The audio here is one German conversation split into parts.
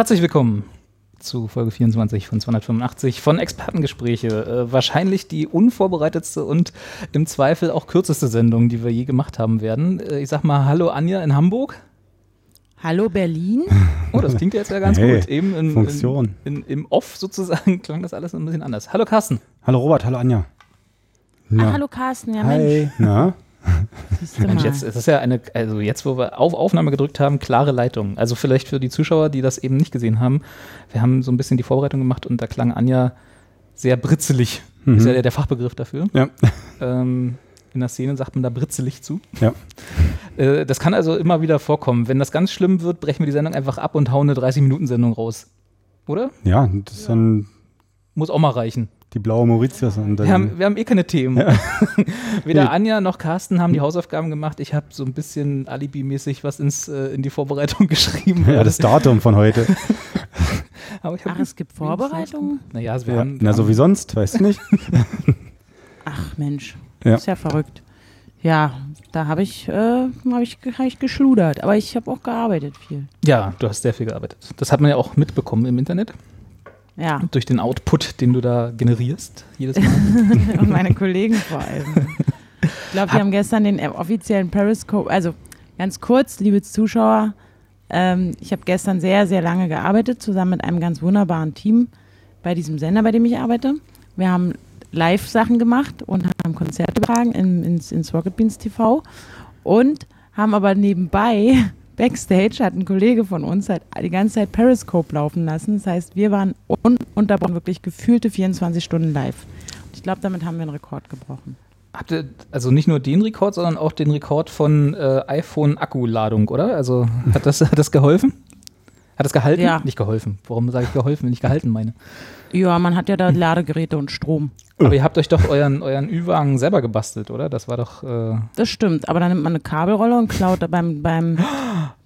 Herzlich willkommen zu Folge 24 von 285 von Expertengespräche. Äh, wahrscheinlich die unvorbereitetste und im Zweifel auch kürzeste Sendung, die wir je gemacht haben werden. Äh, ich sag mal Hallo Anja in Hamburg. Hallo Berlin. Oh, das klingt jetzt ja ganz Hey, gut. Eben in, Funktion. In, in, im Off sozusagen klang das alles ein bisschen anders. Hallo Carsten. Hallo Robert, hallo Anja. Ah, hallo Carsten, ja Mensch. Hi. Na? Mensch, jetzt es ist ja eine, also jetzt, wo wir auf Aufnahme gedrückt haben, klare Leitung. Also vielleicht für die Zuschauer, die das eben nicht gesehen haben. Wir haben so ein bisschen die Vorbereitung gemacht und da klang Anja sehr britzelig. Mhm. Ist ja der, der Fachbegriff dafür. Ja. Ähm, in der Szene sagt man da britzelig zu. Ja. Äh, das kann also immer wieder vorkommen. Wenn das ganz schlimm wird, brechen wir die Sendung einfach ab und hauen eine 30-Minuten-Sendung raus. Oder? Ja, das ist dann Muss auch mal reichen. Die blaue Mauritius und dann. Wir haben, wir haben eh keine Themen. Weder Anja noch Carsten haben die Hausaufgaben gemacht. Ich habe so ein bisschen alibimäßig was ins, äh, in die Vorbereitung geschrieben. ja, das Datum von heute. Aber ich Ach, es gibt Vorbereitungen? Naja, also wir Ja, haben, na, so wie sonst, weißt du nicht? Ach Mensch, Ja. ist ja verrückt. Ja, da habe ich, äh, hab ich, hab ich geschludert, aber ich habe auch gearbeitet viel. ja, du hast sehr viel gearbeitet. Das hat man ja auch mitbekommen im Internet. Ja, Durch den Output, den du da generierst, jedes Mal. und meine Kollegen vor allem. Ich glaube, wir haben gestern den offiziellen Periscope, also ganz kurz, liebe Zuschauer, ähm, ich habe gestern sehr, sehr lange gearbeitet, zusammen mit einem ganz wunderbaren Team bei diesem Sender, bei dem ich arbeite. Wir haben Live-Sachen gemacht und haben Konzerte übertragen in, ins, ins Rocket Beans TV und haben aber nebenbei Backstage hat ein Kollege von uns halt die ganze Zeit Periscope laufen lassen. Das heißt, wir waren ununterbrochen wirklich gefühlte 24 Stunden live. Und ich glaube, damit haben wir einen Rekord gebrochen. Habt ihr also nicht nur den Rekord, sondern auch den Rekord von äh, iPhone-Akkuladung, oder? Also hat das, hat das geholfen? Hat das gehalten? Ja. Nicht geholfen. Warum sage ich geholfen, wenn ich gehalten meine? Ja, man hat ja da Ladegeräte und Strom. Aber ihr habt euch doch euren, euren Ü-Wagen selber gebastelt, oder? Das war doch. Äh, Das stimmt, aber dann nimmt man eine Kabelrolle und klaut da beim beim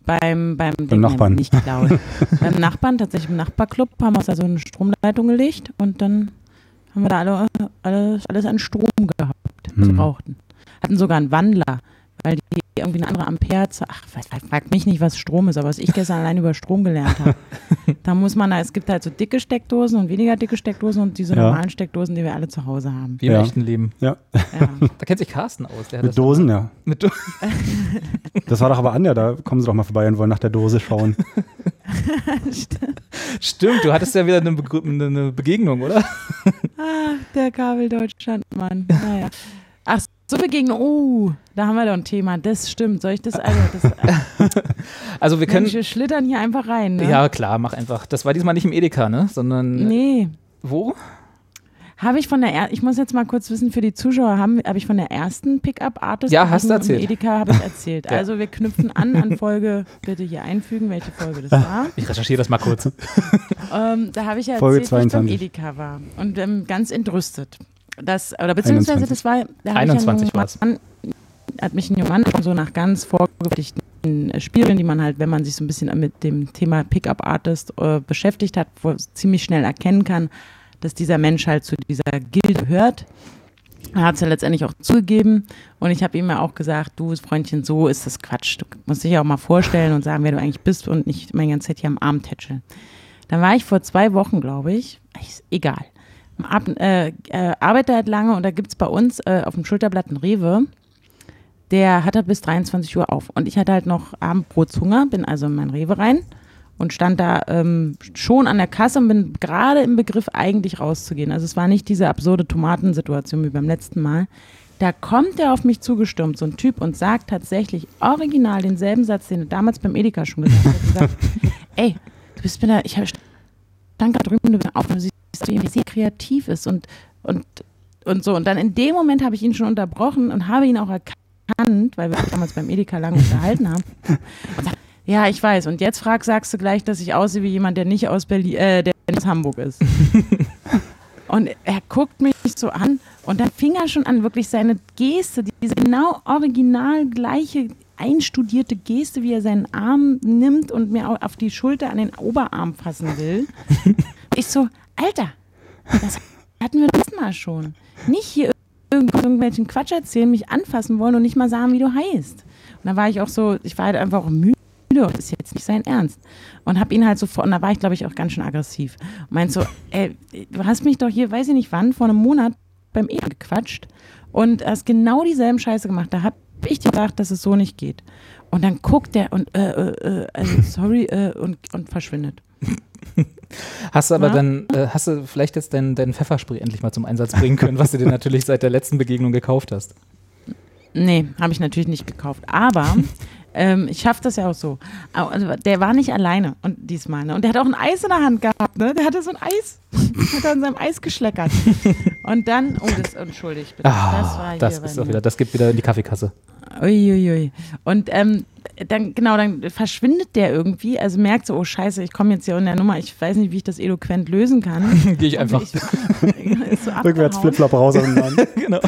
beim beim, Ding- Nachbarn. nicht klauen. beim Nachbarn tatsächlich im Nachbarclub haben wir uns da so eine Stromleitung gelegt und dann haben wir da alle, alles alles an Strom gehabt, was wir Hm. brauchten. Hatten sogar einen Wandler, weil die irgendwie eine andere Amperezahl. Ach, frag, mich nicht, was Strom ist, aber was ich gestern allein über Strom gelernt habe. da muss man, es gibt halt so dicke Steckdosen und weniger dicke Steckdosen und diese Ja. normalen Steckdosen, die wir alle zu Hause haben. wie im Ja. echten Leben. Ja, Ja. Da kennt sich Carsten aus. Der hat mit das Dosen, ja. Mit Do Das war doch aber Anja, da kommen sie doch mal vorbei und wollen nach der Dose schauen. Stimmt, du hattest ja wieder eine, eine- eine Begegnung, oder? Ach, der Kabel Deutschland, Mann. Naja. Ach, so Begegnung. Oh, da haben wir doch ein Thema. Das stimmt. Soll ich das also? Das, Also wir können. Wir schlittern hier einfach rein. Ne? Ja, klar, mach einfach. Das war diesmal nicht im Edeka, ne? Sondern. Nee. Wo? Habe ich von der, er ich muss jetzt mal kurz wissen, für die Zuschauer, habe hab ich von der ersten Pickup-Artist Ja, hast du im erzählt. Edeka habe ich erzählt. Ja. Also wir knüpfen an an Folge, bitte hier einfügen, welche Folge das war. Ich recherchiere das mal kurz. Ähm, da habe ich ja Folge erzählt, wie ich beim 22. Edeka war und ähm, ganz entrüstet. Das, oder beziehungsweise 21. das war, da habe 21 ich ja jungen Mann, hat mich ein junger Mann so nach ganz vorgefertigten äh, Spielen, die man halt, wenn man sich so ein bisschen mit dem Thema Pickup Artist äh, beschäftigt hat, wo ziemlich schnell erkennen kann, dass dieser Mensch halt zu dieser Gilde gehört. Er hat es ja letztendlich auch zugegeben und ich habe ihm ja auch gesagt, du Freundchen, so ist das Quatsch. Du musst dich ja auch mal vorstellen und sagen, wer du eigentlich bist und nicht meine ganze Zeit hier am Arm tätscheln. Dann war ich vor zwei Wochen, glaube ich, ich egal, Ab, äh, äh, arbeite halt lange und da gibt es bei uns äh, auf dem Schulterblatt einen Rewe, der hatte bis 23 Uhr auf und ich hatte halt noch Abendbrotshunger, bin also in mein Rewe rein und stand da ähm, schon an der Kasse und bin gerade im Begriff eigentlich rauszugehen. Also es war nicht diese absurde Tomatensituation wie beim letzten Mal. Da kommt er auf mich zugestürmt, so ein Typ, und sagt tatsächlich original denselben Satz, den er damals beim Edeka schon gesagt hat. Er sagt, ey, du bist mir da, ich hab- stand gerade drüben, du bist auf, du siehst, dass du jemand sehr kreativ ist und, und, und so. Und dann in dem Moment habe ich ihn schon unterbrochen und habe ihn auch erkannt weil wir uns damals beim Edeka lang unterhalten haben. Sagt, ja, ich weiß. Und jetzt frag, sagst du gleich, dass ich aussehe wie jemand, der nicht aus Berlin, äh, der nicht aus Hamburg ist. und er guckt mich so an und dann fing er schon an, wirklich seine Geste, diese genau original gleiche einstudierte Geste, wie er seinen Arm nimmt und mir au- auf die Schulter an den Oberarm fassen will. ich so, Alter, das hatten wir das mal schon. Nicht hier irgend- irgendwelchen Quatsch erzählen, mich anfassen wollen und nicht mal sagen, wie du heißt. Und da war ich auch so, ich war halt einfach auch müde und ist jetzt nicht sein Ernst. Und hab ihn halt sofort, und da war ich glaube ich auch ganz schön aggressiv. Und meint so, ey, du hast mich doch hier, weiß ich nicht wann, vor einem Monat beim Ehe gequatscht und hast genau dieselben Scheiße gemacht. Da hab ich dir gedacht, dass es so nicht geht. Und dann guckt der und, äh, äh, äh, also sorry, äh, und, und verschwindet. Hast du aber Ja. dann, äh, hast du vielleicht jetzt dein, dein Pfefferspray endlich mal zum Einsatz bringen können, was du dir natürlich seit der letzten Begegnung gekauft hast? Nee, habe ich natürlich nicht gekauft. Aber ähm, ich schaffe das ja auch so. Also, der war nicht alleine und diesmal. Ne? Und der hat auch ein Eis in der Hand gehabt. Ne? Der hatte so ein Eis. hat an seinem Eis geschleckert. Und dann, oh, das entschuldigt bitte. Ah, das war das hier ist mir. wieder, das geht wieder in die Kaffeekasse. Uiuiui. Und ähm, dann, genau, dann verschwindet der irgendwie, also merkt so, oh Scheiße, ich komme jetzt hier in der Nummer, ich weiß nicht, wie ich das eloquent lösen kann. Gehe ich einfach. Ich, so Rückwärts. Flipflop raus aus dem Laden. genau.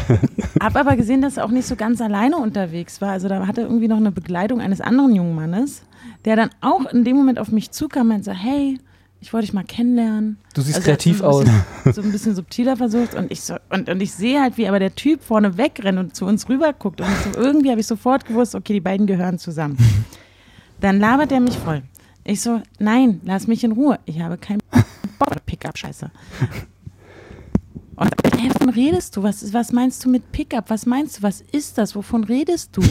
Hab aber gesehen, dass er auch nicht so ganz alleine unterwegs war. Also da hatte er irgendwie noch eine Begleitung eines anderen jungen Mannes, der dann auch in dem Moment auf mich zukam und so, hey, ich wollte dich mal kennenlernen. Du siehst Also kreativ so aus. bisschen, So ein bisschen subtiler versucht und ich so, und, und ich sehe halt, wie aber der Typ vorne wegrennt und zu uns rüber guckt. Und so, irgendwie habe ich sofort gewusst, okay, die beiden gehören zusammen. Dann labert er mich voll. Ich so, nein, lass mich in Ruhe. Ich habe keinen Bock Pickup-Scheiße. Und hey, wovon redest du? Was, was meinst du mit Pickup? Was meinst du? Was ist das? Wovon redest du?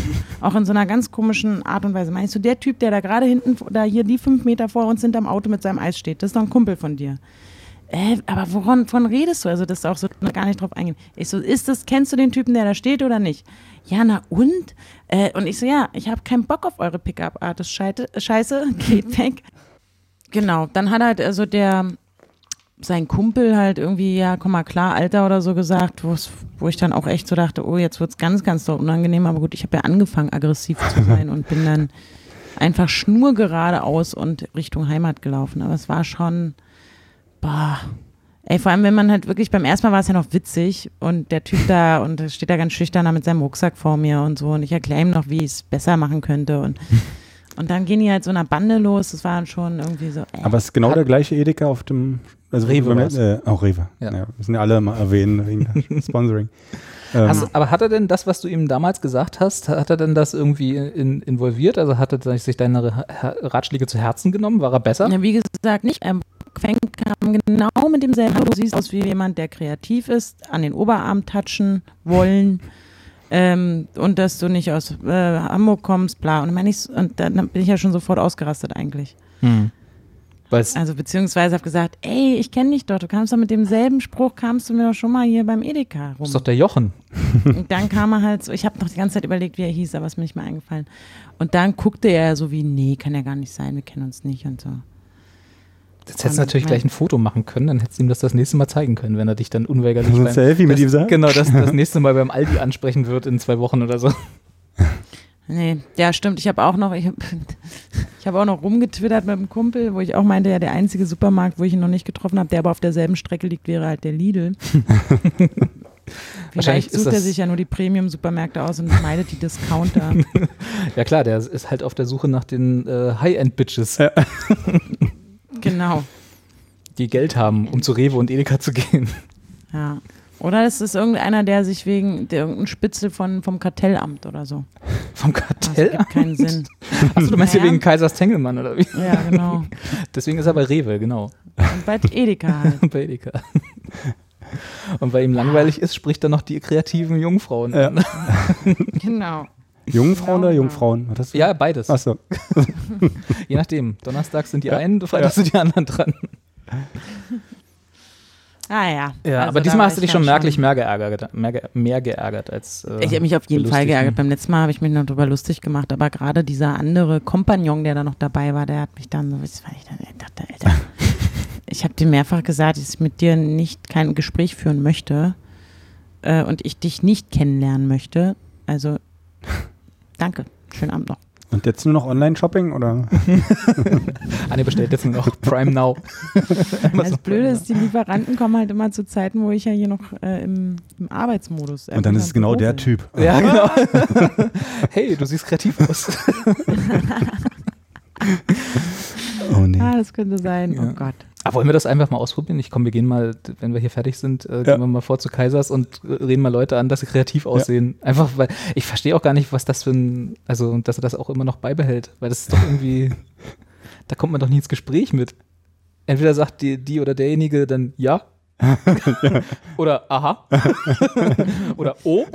Auch in so einer ganz komischen Art und Weise. Meinst du, der Typ, der da gerade hinten, da hier die fünf Meter vor uns hinterm Auto mit seinem Eis steht, das ist doch ein Kumpel von dir. Äh, aber woran, wovon redest du? Also, das ist auch so gar nicht drauf eingehen. Ich so, ist das, kennst du den Typen, der da steht oder nicht? Ja, na und? Äh, und ich so, ja, ich habe keinen Bock auf eure Pickup-Art. Das Scheiße, geht weg. Genau, dann hat halt also der, sein Kumpel halt irgendwie, ja, komm mal klar, Alter oder so gesagt, wo ich dann auch echt so dachte, oh, jetzt wird's ganz, ganz doll unangenehm. Aber gut, ich habe ja angefangen, aggressiv zu sein und bin dann einfach schnurgeradeaus und Richtung Heimat gelaufen. Aber es war schon, boah. Ey, vor allem, wenn man halt wirklich, beim ersten Mal war es ja noch witzig und der Typ da und steht da ganz schüchtern da mit seinem Rucksack vor mir und so und ich erkläre ihm noch, wie ich es besser machen könnte und, und dann gehen die halt so einer Bande los, das war dann schon irgendwie so, äh. Aber es ist genau der gleiche Edeka auf dem. Also Rewe beim-. Äh, auch Rewe. Ja. Ja. müssen ja alle mal erwähnen wegen Sponsoring. Ähm, Hast, aber hat er denn das, was du ihm damals gesagt hast, hat er denn das irgendwie in, involviert? Also hat er sich deine Ra- Ratschläge zu Herzen genommen? War er besser? Ja, wie gesagt, nicht. Ähm, Feng kam genau mit demselben. Du siehst aus wie jemand, der kreativ ist, an den Oberarm touchen wollen. Ähm, und dass du nicht aus äh, Hamburg kommst, bla. Und, dann meine ich, und dann bin ich ja schon sofort ausgerastet eigentlich. Hm. Weil's, Also beziehungsweise habe gesagt, ey, ich kenne dich doch, du kamst doch mit demselben Spruch, kamst du mir doch schon mal hier beim Edeka rum. ist doch der Jochen. Und dann kam er halt so, ich habe noch die ganze Zeit überlegt, wie er hieß, aber ist mir nicht mehr eingefallen. Und dann guckte er so wie, nee, kann ja gar nicht sein, wir kennen uns nicht und so. Jetzt hättest du natürlich gleich ein Foto machen können, dann hättest du ihm das das nächste Mal zeigen können, wenn er dich dann unweigerlich So ein beim- Selfie mit das, ihm sagt? Genau, das, das nächste Mal beim Aldi ansprechen wird in zwei Wochen oder so. Nee, ja, stimmt. Ich habe auch noch, ich habe ich hab auch noch rumgetwittert mit einem Kumpel, wo ich auch meinte, ja, der einzige Supermarkt, wo ich ihn noch nicht getroffen habe, der aber auf derselben Strecke liegt, wäre halt der Lidl. Wahrscheinlich sucht er sich ja nur die Premium-Supermärkte aus und meidet die Discounter. Ja klar, der ist halt auf der Suche nach den äh, High-End-Bitches, genau. die Geld haben, um zu Rewe und Edeka zu gehen. Ja. Oder es ist irgendeiner, der sich wegen der irgendein Spitzel von, vom Kartellamt oder so. Vom Das Kartell? gibt keinen Sinn. Achso, du meinst hier Naja. wegen Kaisers Tengelmann oder wie? Ja, genau. Deswegen ist er bei Rewe, genau. Und bei Edeka halt. Und bei Edeka. Und weil ihm langweilig ist, spricht er noch die kreativen Jungfrauen Ja. an. Genau. Jungfrauen oder. Jungfrauen? Du? Ja, beides. Achso. Je nachdem. Donnerstags sind die Ja. einen, freitags sind die anderen dran. Ah ja. Ja, Also aber diesmal hast du ich dich schon merklich mehr geärgert, mehr, mehr geärgert als. Äh, Ich habe mich auf jeden Fall geärgert. Beim letzten Mal habe ich mich noch drüber lustig gemacht, aber gerade dieser andere Kompagnon, der da noch dabei war, der hat mich dann so, was war ich dann, ich dachte, Alter, ich habe dir mehrfach gesagt, dass ich mit dir nicht kein Gespräch führen möchte äh, und ich dich nicht kennenlernen möchte. Also Danke. Schönen Abend noch. Und jetzt nur noch Online-Shopping oder? Anne bestellt jetzt nur noch Prime Now. Das Blöde ist, die Lieferanten kommen halt immer zu Zeiten, wo ich ja hier noch äh, im, im Arbeitsmodus äh, Und dann ist es genau Büro der bin. Typ. Ja, genau. hey, du siehst kreativ aus. Oh nee. Ah, das könnte sein. Ja. Oh Gott. Aber wollen wir das einfach mal ausprobieren? Ich komme, wir gehen mal, wenn wir hier fertig sind, äh, gehen Ja. wir mal vor zu Kaisers und reden mal Leute an, dass sie kreativ aussehen. Einfach, weil ich verstehe auch gar nicht, was das für ein, also, dass er das auch immer noch beibehält. Weil das ist doch irgendwie, da kommt man doch nie ins Gespräch mit. Entweder sagt die, die oder derjenige dann ja. oder aha. oder oh.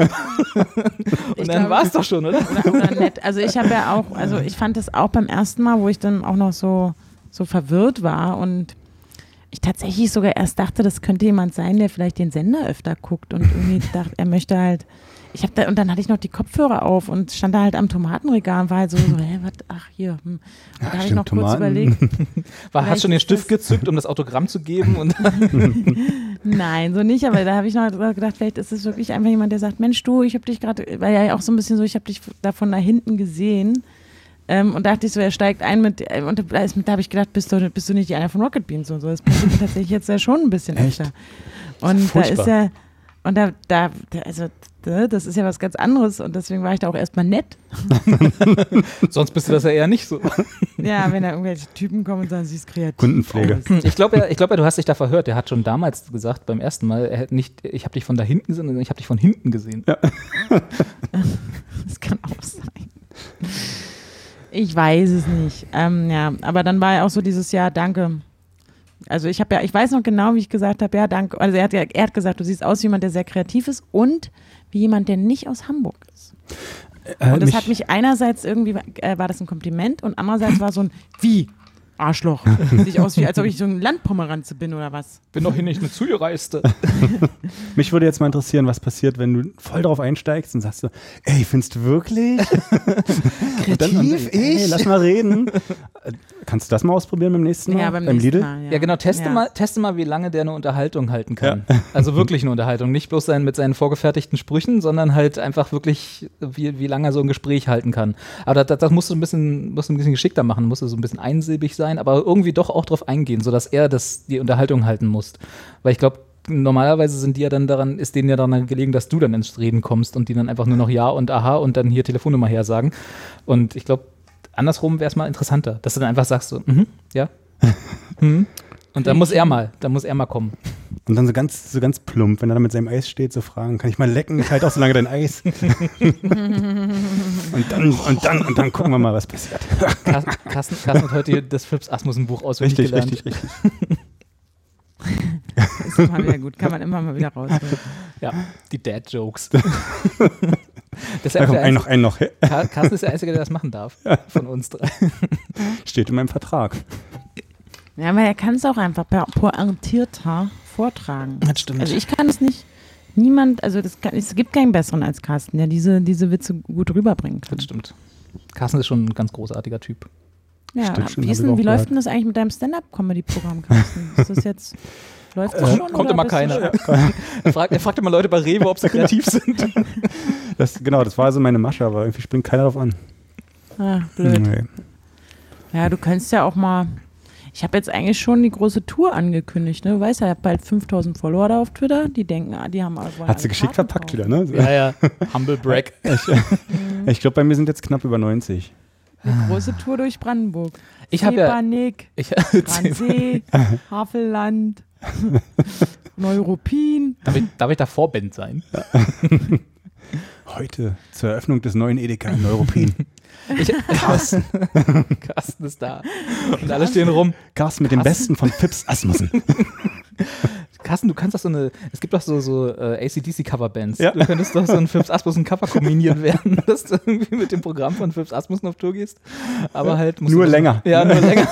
und dann war es doch schon, oder? Oder, oder nett. Also ich habe ja auch, also ich fand das auch beim ersten Mal, wo ich dann auch noch so, so verwirrt war und ich tatsächlich sogar erst dachte, das könnte jemand sein, der vielleicht den Sender öfter guckt und irgendwie dachte, er möchte halt. Ich habe da und dann hatte ich noch die Kopfhörer auf und stand da halt am Tomatenregal und war halt so, so hä, was, ach hier. Hm. Und da habe ich noch kurz Tomaten. überlegt, War, hast schon den Stift gezückt, um das Autogramm zu geben und Nein, so nicht, aber da habe ich noch gedacht, vielleicht ist es wirklich einfach jemand, der sagt, Mensch, du, ich habe dich gerade, war ja auch so ein bisschen so, ich habe dich da von da hinten gesehen ähm, und dachte ich so, er steigt ein mit, äh, und da, ist- da habe ich gedacht, bist du, bist du nicht die eine von Rocket Beans und so. Das passiert tatsächlich jetzt ja schon ein bisschen Echt? öfter. Und da furchtbar. ist ja, und da, da, da, also, da, das ist ja was ganz anderes und deswegen war ich da auch erstmal nett. sonst bist du das ja eher nicht so. Ja, wenn da irgendwelche Typen kommen und sagen, sie ist kreativ. Kundenpflege. Hm, Ich glaube ja, ich glaube ja, du hast dich da verhört. Er hat schon damals gesagt, beim ersten Mal, er hätte nicht, ich habe dich von da hinten gesehen, sondern ich habe dich von hinten gesehen. Das kann auch sein. Ich weiß es nicht. Ähm, ja, aber dann war ja auch so dieses Jahr, danke. Also ich habe ja, ich weiß noch genau, wie ich gesagt habe, ja, danke. Also er hat ja, er hat gesagt, du siehst aus wie jemand, der sehr kreativ ist und wie jemand, der nicht aus Hamburg ist. Äh, Und das hat mich einerseits irgendwie, äh, war das ein Kompliment und andererseits war so ein, wie? Arschloch. Sieht aus, wie als ob ich so ein Landpomeranze bin oder was. Bin doch hier nicht eine Zugereiste. Mich würde jetzt mal interessieren, was passiert, wenn du voll drauf einsteigst und sagst so, ey, findest du wirklich? Und dann- und, ey, lass mal reden. Kannst du das mal ausprobieren beim nächsten Mal? Ja, beim nächsten Lidl? Mal. Ja, genau, teste, Ja. Mal, teste mal, wie lange der eine Unterhaltung halten kann. Also wirklich eine Unterhaltung. Nicht bloß sein, mit seinen vorgefertigten Sprüchen, sondern halt einfach wirklich, wie, wie lange er so ein Gespräch halten kann. Aber das, das musst du ein bisschen, musst du ein bisschen geschickter machen, musst du so ein bisschen einsilbig sein, aber irgendwie doch auch drauf eingehen, sodass er das, die Unterhaltung halten muss. Weil ich glaube, normalerweise sind die ja dann daran, ist denen ja daran gelegen, dass du dann ins Reden kommst und die dann einfach nur noch Ja und Aha und dann hier Telefonnummer her sagen. Und ich glaube, andersrum wäre es mal interessanter, dass du dann einfach sagst so, mhm, ja. mhm. Und dann muss er mal, dann muss er mal kommen. Und dann so ganz, so ganz plump, wenn er da mit seinem Eis steht, so fragen, kann ich mal lecken? Ich halte auch so lange dein Eis. und dann, und dann, und dann gucken wir mal, was passiert. Car- Carsten, Carsten hat heute hier das Philips Asmussen Buch auswendig Richtig, gelernt. richtig, richtig. Ist immer wieder gut, kann man immer mal wieder rausholen. Ja, die Dad Jokes. das ist Da kommt ein noch, ein noch. Car- Carsten ist der Einzige, der das machen darf. Von uns drei. Steht in meinem Vertrag. Ja, aber er kann es auch einfach per- pointierter vortragen. Das stimmt. Also ich kann es nicht. Niemand, also das kann, es gibt keinen besseren als Carsten, der diese, diese Witze gut rüberbringen kann. das stimmt. Carsten ist schon ein ganz großartiger Typ. Ja, Stimmt wie, ist denn, wie läuft denn das eigentlich mit deinem Stand-Up-Comedy-Programm, Carsten? Ist das jetzt, läuft das Äh, schon? kommt immer keiner. Er fragt, er fragt immer Leute bei Rewe, ob sie kreativ sind. Das, genau, das war so meine Masche, aber irgendwie springt keiner drauf an. Ah, blöd. Nee. Ja, du könntest ja auch mal. Ich habe jetzt eigentlich schon die große Tour angekündigt. Ne? Du weißt ja, ich habe bald 5000 Follower da auf Twitter. Die denken, ah, die haben aber. Hat sie geschickt verpackt wieder, ne? Ja, ja. Humble Brag. Ich glaube, bei mir sind jetzt knapp über 90. Eine große Tour durch Brandenburg. Ich habe ja. Ich, Wannsee, Havelland, Neuruppin. darf, ich, darf ich da Vorband sein? Heute zur Eröffnung des neuen Edeka in Neuruppin. Ich, Carsten. Carsten ist da. Und alle stehen rum. Carsten mit dem Carsten? Besten von Pips Asmussen. Carsten, du kannst doch so eine, es gibt doch so, so äh, ACDC-Coverbands. Ja. Du könntest doch so ein Philips Asmussen Cover-Comedian werden, dass du irgendwie mit dem Programm von Philips Asmussen auf Tour gehst. Aber halt musst Nur du- länger. Ja, nur länger.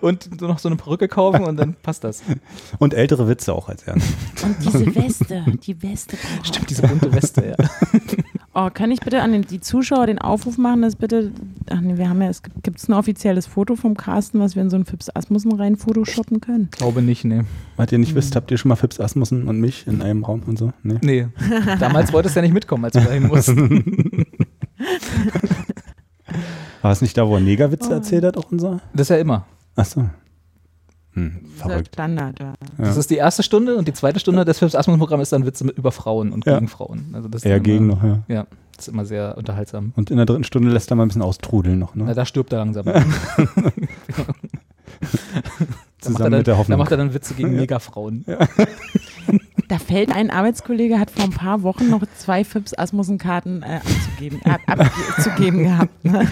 Und du noch so eine Perücke kaufen und dann passt das. Und ältere Witze auch als er. Und diese Weste, die Weste. Stimmt, diese bunte Weste, ja. Oh, kann ich bitte an den, die Zuschauer den Aufruf machen, dass bitte, ach nee, wir haben ja, es gibt es ein offizielles Foto vom Carsten, was wir in so einen Fips Asmussen rein photoshoppen können? Glaube nicht, nee. Was ihr nicht wisst, habt ihr schon mal Pips Asmussen und mich in einem Raum und so? Nee. Nee. Damals wolltest du ja nicht mitkommen, als wir dahin mussten. War es nicht da, wo er Negerwitze Oh. erzählt hat, auch unser? Das ist ja immer. Achso. Hm, Das ist verrückt. Standard, ja. Das ist die erste Stunde und die zweite Stunde des Philips Asmus-Programm ist dann Witze mit, über Frauen und Ja. gegen Frauen. Also das ist Eher immer, gegen noch, ja. Ja, das ist immer sehr unterhaltsam. Und in der dritten Stunde lässt er mal ein bisschen austrudeln noch, Na, ne? da stirbt er langsam. da macht Zusammen er dann, mit der Da Hoffnung. macht er dann Witze gegen Megafrauen. Da fällt ein Arbeitskollege, hat vor ein paar Wochen noch zwei Fips Asmussen-Karten äh, abzugeben, äh, abzugeben gehabt. Ne?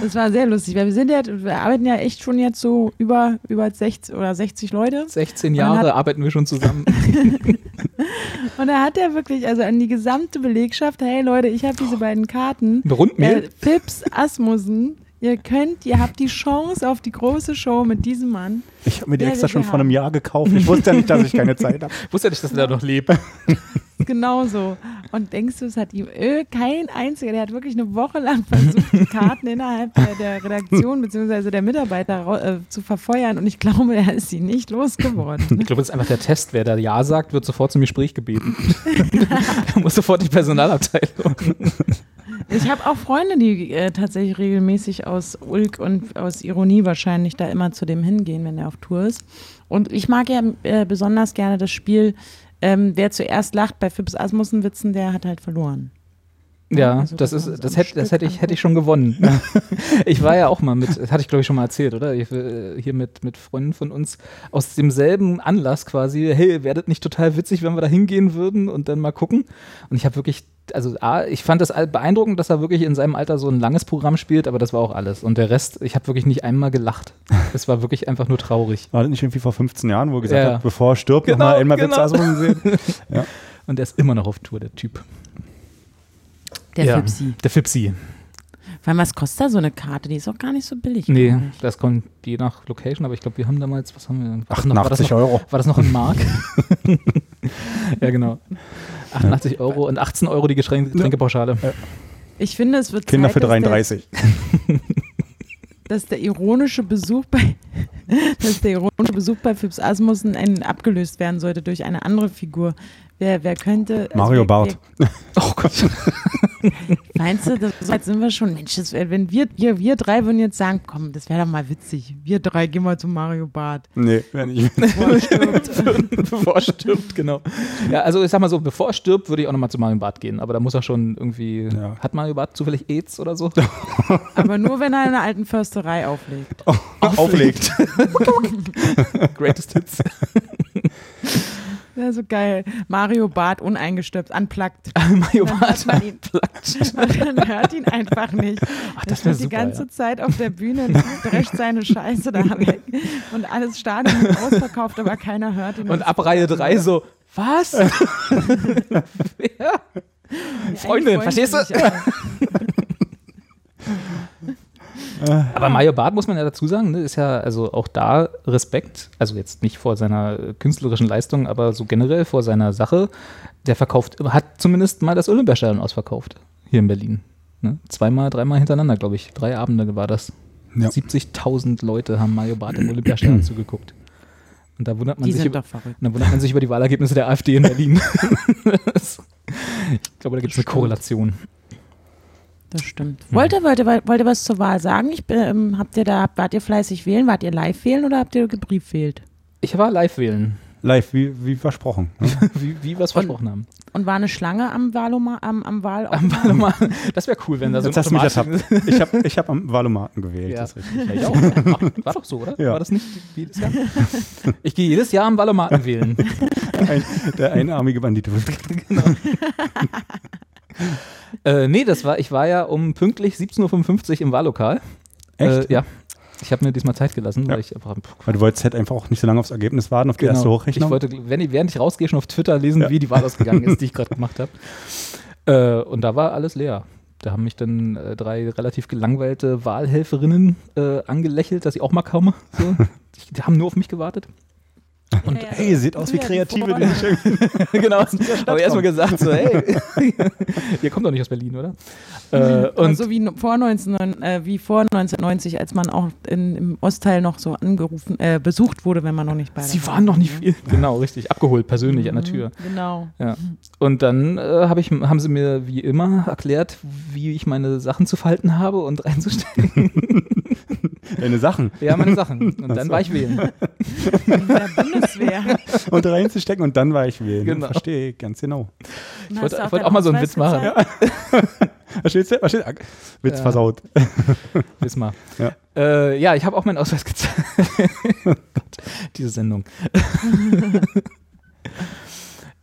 Das war sehr lustig, weil wir sind ja, wir arbeiten ja echt schon jetzt so über, über 60 oder 60 Leute. 16 Und dann Jahre hat- arbeiten wir schon zusammen. Und da hat er wirklich, also an die gesamte Belegschaft, hey Leute, ich habe diese beiden Karten. Rundmehl? Äh, Fips Asmussen, ihr könnt, ihr habt die Chance auf die große Show mit diesem Mann. Ich habe mir die Ja, extra schon vor einem Jahr gekauft. Ich wusste ja nicht, dass ich keine Zeit habe. Wusste ja nicht, dass er da noch lebt. Genauso. Und denkst du, es hat ihm äh, kein einziger, der hat wirklich eine Woche lang versucht, die Karten innerhalb der, der Redaktion bzw. der Mitarbeiter äh, zu verfeuern und ich glaube, er ist sie nicht losgeworden. Ich glaube, das ist einfach der Test. Wer da Ja sagt, wird sofort zum Gespräch gebeten. da muss sofort die Personalabteilung. Ich habe auch Freunde, die äh, tatsächlich regelmäßig aus Ulk und aus Ironie wahrscheinlich da immer zu dem hingehen, wenn er auf Tour ist. Und ich mag ja äh, besonders gerne das Spiel, ähm, wer zuerst lacht bei Fips Asmussen-Witzen, der hat halt verloren. Ja, Also das ist, das hätte, das hätte ich, hätte ich schon gewonnen. ich war ja auch mal mit, das hatte ich glaube ich schon mal erzählt, oder? Ich, äh, hier mit, mit Freunden von uns aus demselben Anlass quasi, hey, das nicht total witzig, wenn wir da hingehen würden und dann mal gucken? Und ich habe wirklich, also A, ich fand das beeindruckend, dass er wirklich in seinem Alter so ein langes Programm spielt, aber das war auch alles. Und der Rest, ich habe wirklich nicht einmal gelacht. Es war wirklich einfach nur traurig. War das nicht irgendwie vor 15 Jahren, wo er gesagt Ja, ja. hat, bevor er stirbt, Genau, noch mal einmal genau. Witze Asmussen sehen? Und der ist immer noch auf Tour, der Typ. Der ja, Fipsi. Der Fipsi. Vor allem, was kostet da so eine Karte? Die ist auch gar nicht so billig. Nee, das kommt je nach Location, aber ich glaube, wir haben damals, was haben wir? War das noch- war das 88 noch, Euro. War das noch in Mark? ja, genau. 88 Euro und 18 Euro die Getränke, Getränkepauschale. Ich finde, es wird Kinder Zeit, für dass der- 33. dass der ironische Besuch bei dass der ironische Besuch bei Fips Asmussen ein, abgelöst werden sollte durch eine andere Figur. Wer, wer könnte. also Mario wer, Barth. Oh Gott. Wer, meinst du, das, so weit sind wir schon? Mensch, das wär, wenn wir, wir, wir drei würden jetzt sagen, komm, das wäre doch mal witzig. Wir drei gehen mal zu Mario Barth. Nee, wenn ich. Bevor er stirbt. bevor stirbt, genau. Ja, also ich sag mal so, bevor er stirbt, würde ich auch nochmal zu Mario Barth gehen. Aber da muss er schon irgendwie. Ja. Hat Mario Barth zufällig AIDS oder so? Aber nur, wenn er in einer alten Försterei auflegt. auflegt. Greatest Hits. Ja, so geil. Mario Barth uneingestöpft, unplugged. Mario Barth. hört man ihn. Und man hört ihn einfach nicht. Ach, das wäre die ganze ja. Zeit auf der Bühne und drescht seine Scheiße da weg. Und alles Stadion ausverkauft, aber keiner hört ihn. Und ab Reihe 3 so, was? Wer? Freundin, verstehst du? Aber Mario Barth muss man ja dazu sagen, ne, ist ja also auch da Respekt, also jetzt nicht vor seiner künstlerischen Leistung, aber so generell vor seiner Sache. Der verkauft, hat zumindest mal das Olympiastadion ausverkauft hier in Berlin. Ne? Zweimal, dreimal hintereinander, glaube ich. Drei Abende war das. Ja. 70.000 Leute haben Mario Barth im Olympiastadion zugeguckt. Und da wundert man Die sich sind über, doch verrückt. und dann wundert man sich über die Wahlergebnisse der AfD in Berlin. Ich glaube, da gibt es eine. Korrelation. Das stimmt. Wollt ihr, wollt, ihr, wollt ihr was zur Wahl sagen? Ich, bin, ähm, habt ihr da, wart ihr fleißig wählen? Wart ihr live wählen oder habt ihr gebrieft wählt? Ich war live wählen, Live, wie, wie versprochen. ne? wie, wie wir es versprochen haben. Und war eine Schlange am Wahloma, am, am Wahl? Am Wahlomaten. Das wäre cool, wenn da so Jetzt hast du mich. Ich habe ich hab am Valomaten gewählt. Ja. Das ist richtig. Ja, ich auch. War doch so, oder? Ja. War das nicht jedes Jahr? Ich gehe jedes Jahr am Wahlomaten wählen. Ein, der einarmige Bandit. äh, nee, das war, ich war ja um pünktlich 17.55 Uhr im Wahllokal. Echt? Äh, ja. Ich habe mir diesmal Zeit gelassen, Ja. weil ich einfach. Weil du wolltest halt einfach auch nicht so lange aufs Ergebnis warten, auf die erste Genau. Ich Hochrechnung. wollte, wenn ich, während ich rausgehe, schon auf Twitter lesen, Ja. wie die Wahl ausgegangen ist, die ich gerade gemacht habe. Äh, und da war alles leer. Da haben mich dann äh, drei relativ gelangweilte Wahlhelferinnen äh, angelächelt, dass ich auch mal komme. So. Die haben nur auf mich gewartet. Und hey, sieht aus wie Kreative, die sich irgendwie genau. Aber erstmal gesagt, so, hey, ihr kommt doch nicht aus Berlin, oder? Äh, und so wie vor, 19, äh, wie vor 1990, als man auch in, im Ostteil noch so angerufen, äh, besucht wurde, wenn man noch nicht bei Sie waren noch nicht viel. Genau, richtig. Abgeholt, persönlich mhm, an der mhm, Tür. Genau. Ja. Und dann äh, hab ich, haben sie mir wie immer erklärt, wie ich meine Sachen zu falten habe und reinzustecken. Deine Sachen? Ja, meine Sachen. Und dann so. war ich wählen. In der Bundeswehr. Und reinzustecken und dann war ich wählen. Genau. Verstehe ganz genau. Ich wollte auch, wollt auch mal so einen Witz machen. Ja. Was steht Was steht? Witz ja. versaut. Wiss mal. Ja, äh, ja ich habe auch meinen Ausweis gezeigt. oh Gott, diese Sendung.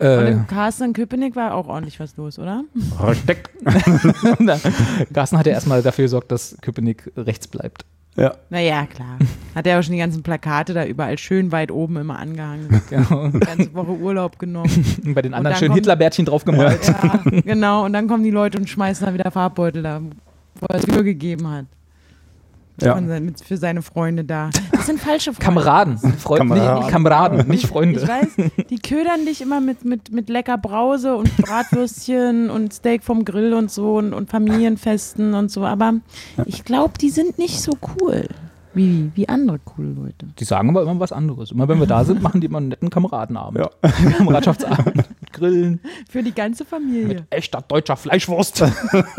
Und im äh. Carsten in Köpenick war auch ordentlich was los, oder? Versteckt. Carsten hat ja erstmal dafür gesorgt, dass Köpenick rechts bleibt. Ja. Naja, klar. Hat er auch schon die ganzen Plakate da überall schön weit oben immer angehangen. Genau. Die ganze Woche Urlaub genommen. Bei den anderen schön Hitlerbärtchen drauf gemalt. Ja, genau. Und dann kommen die Leute und schmeißen da wieder Farbbeutel da, wo er es übergegeben hat. Ja. Für seine Freunde da. Das sind falsche Freunde. Kameraden. Freund, Kameraden. Nicht, Kameraden, nicht Freunde. Ich weiß, die ködern dich immer mit, mit, mit lecker Brause und Bratwürstchen und Steak vom Grill und so und, und Familienfesten und so. Aber ich glaube, die sind nicht so cool. Wie, wie andere coole Leute. Die sagen aber immer was anderes. Immer wenn wir da sind, machen die immer einen netten Kameradenabend. Ja. Kameradschaftsabend. Grillen. Für die ganze Familie. Mit echter deutscher Fleischwurst.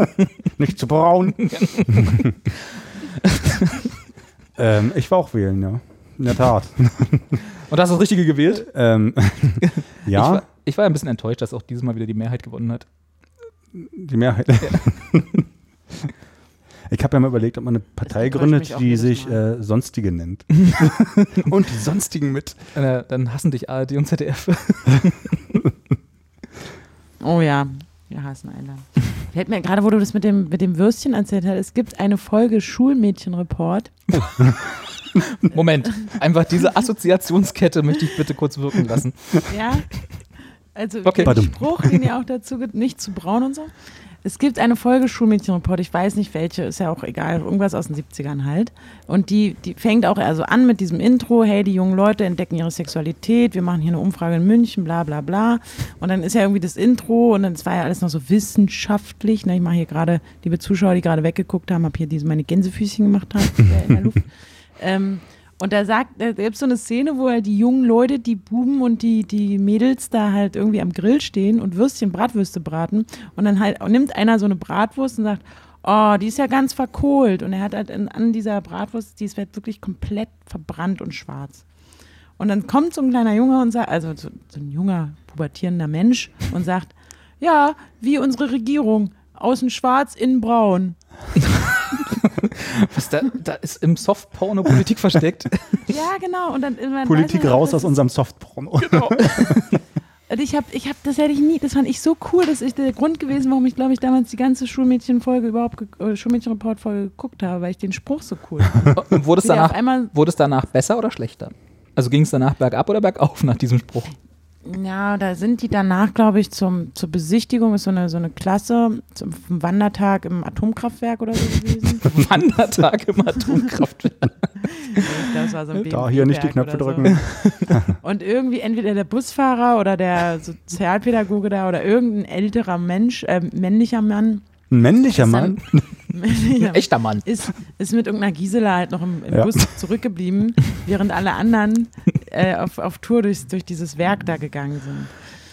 Nicht zu braun. ähm, ich war auch wählen, ja. In der Tat. Und hast du das Richtige gewählt? Ähm, ja. Ich war, ich war ein bisschen enttäuscht, dass auch dieses Mal wieder die Mehrheit gewonnen hat. Die Mehrheit? Ja. Ich habe ja mal überlegt, ob man eine Partei gründet, die sich äh, Sonstige nennt. und die Sonstigen mit. Äh, dann hassen dich ARD und ZDF. oh ja, wir hassen alle. Fällt mir gerade, wo du das mit dem, mit dem Würstchen erzählt hast, es gibt eine Folge Schulmädchenreport. Moment, einfach diese Assoziationskette möchte ich bitte kurz wirken lassen. Ja, also okay. der Spruch, den ihr auch dazu, nicht zu braun und so. Es gibt eine Folge Schulmädchenreport, ich weiß nicht welche, ist ja auch egal, irgendwas aus den 70ern halt. Und die, die fängt auch also an mit diesem Intro, hey, die jungen Leute entdecken ihre Sexualität, wir machen hier eine Umfrage in München, bla bla bla. Und dann ist ja irgendwie das Intro und dann war ja alles noch so wissenschaftlich. Ne? Ich mache hier gerade, liebe Zuschauer, die gerade weggeguckt haben, habe hier diese meine Gänsefüßchen gemacht haben in der Luft. Ähm, und da sagt, da gibt so eine Szene, wo halt die jungen Leute, die Buben und die, die Mädels da halt irgendwie am Grill stehen und Würstchen, Bratwürste braten. Und dann halt nimmt einer so eine Bratwurst und sagt, oh, die ist ja ganz verkohlt. Und er hat halt an dieser Bratwurst, die ist halt wirklich komplett verbrannt und schwarz. Und dann kommt so ein kleiner Junge und sagt, also so, so ein junger, pubertierender Mensch und sagt, ja, wie unsere Regierung, außen schwarz, innen braun. Was da, da ist im Softporno Politik versteckt. Ja, genau. Und dann Politik raus aus unserem Softporno. Genau. Und ich habe, ich habe, das hätte ich nie, das fand ich so cool, das ist der Grund gewesen, warum ich, glaube ich, damals die ganze Schulmädchenfolge überhaupt, äh, Schulmädchenreport-Folge geguckt habe, weil ich den Spruch so cool fand. wurde, es danach, wurde es danach besser oder schlechter? Also ging es danach bergab oder bergauf nach diesem Spruch? Ja, da sind die danach, glaube ich, zum, zur Besichtigung, ist so eine, so eine Klasse, zum Wandertag im Atomkraftwerk oder so gewesen. Wandertag im Atomkraftwerk. das war so ein Da hier nicht die Knöpfe drücken. So. Und irgendwie entweder der Busfahrer oder der Sozialpädagoge da oder irgendein älterer Mensch, äh, männlicher Mann. Ein männlicher Mann? Ein echter Mann. Ist, ist mit irgendeiner Gisela halt noch im, im ja. Bus zurückgeblieben, während alle anderen äh, auf, auf Tour durch, durch dieses Werk da gegangen sind.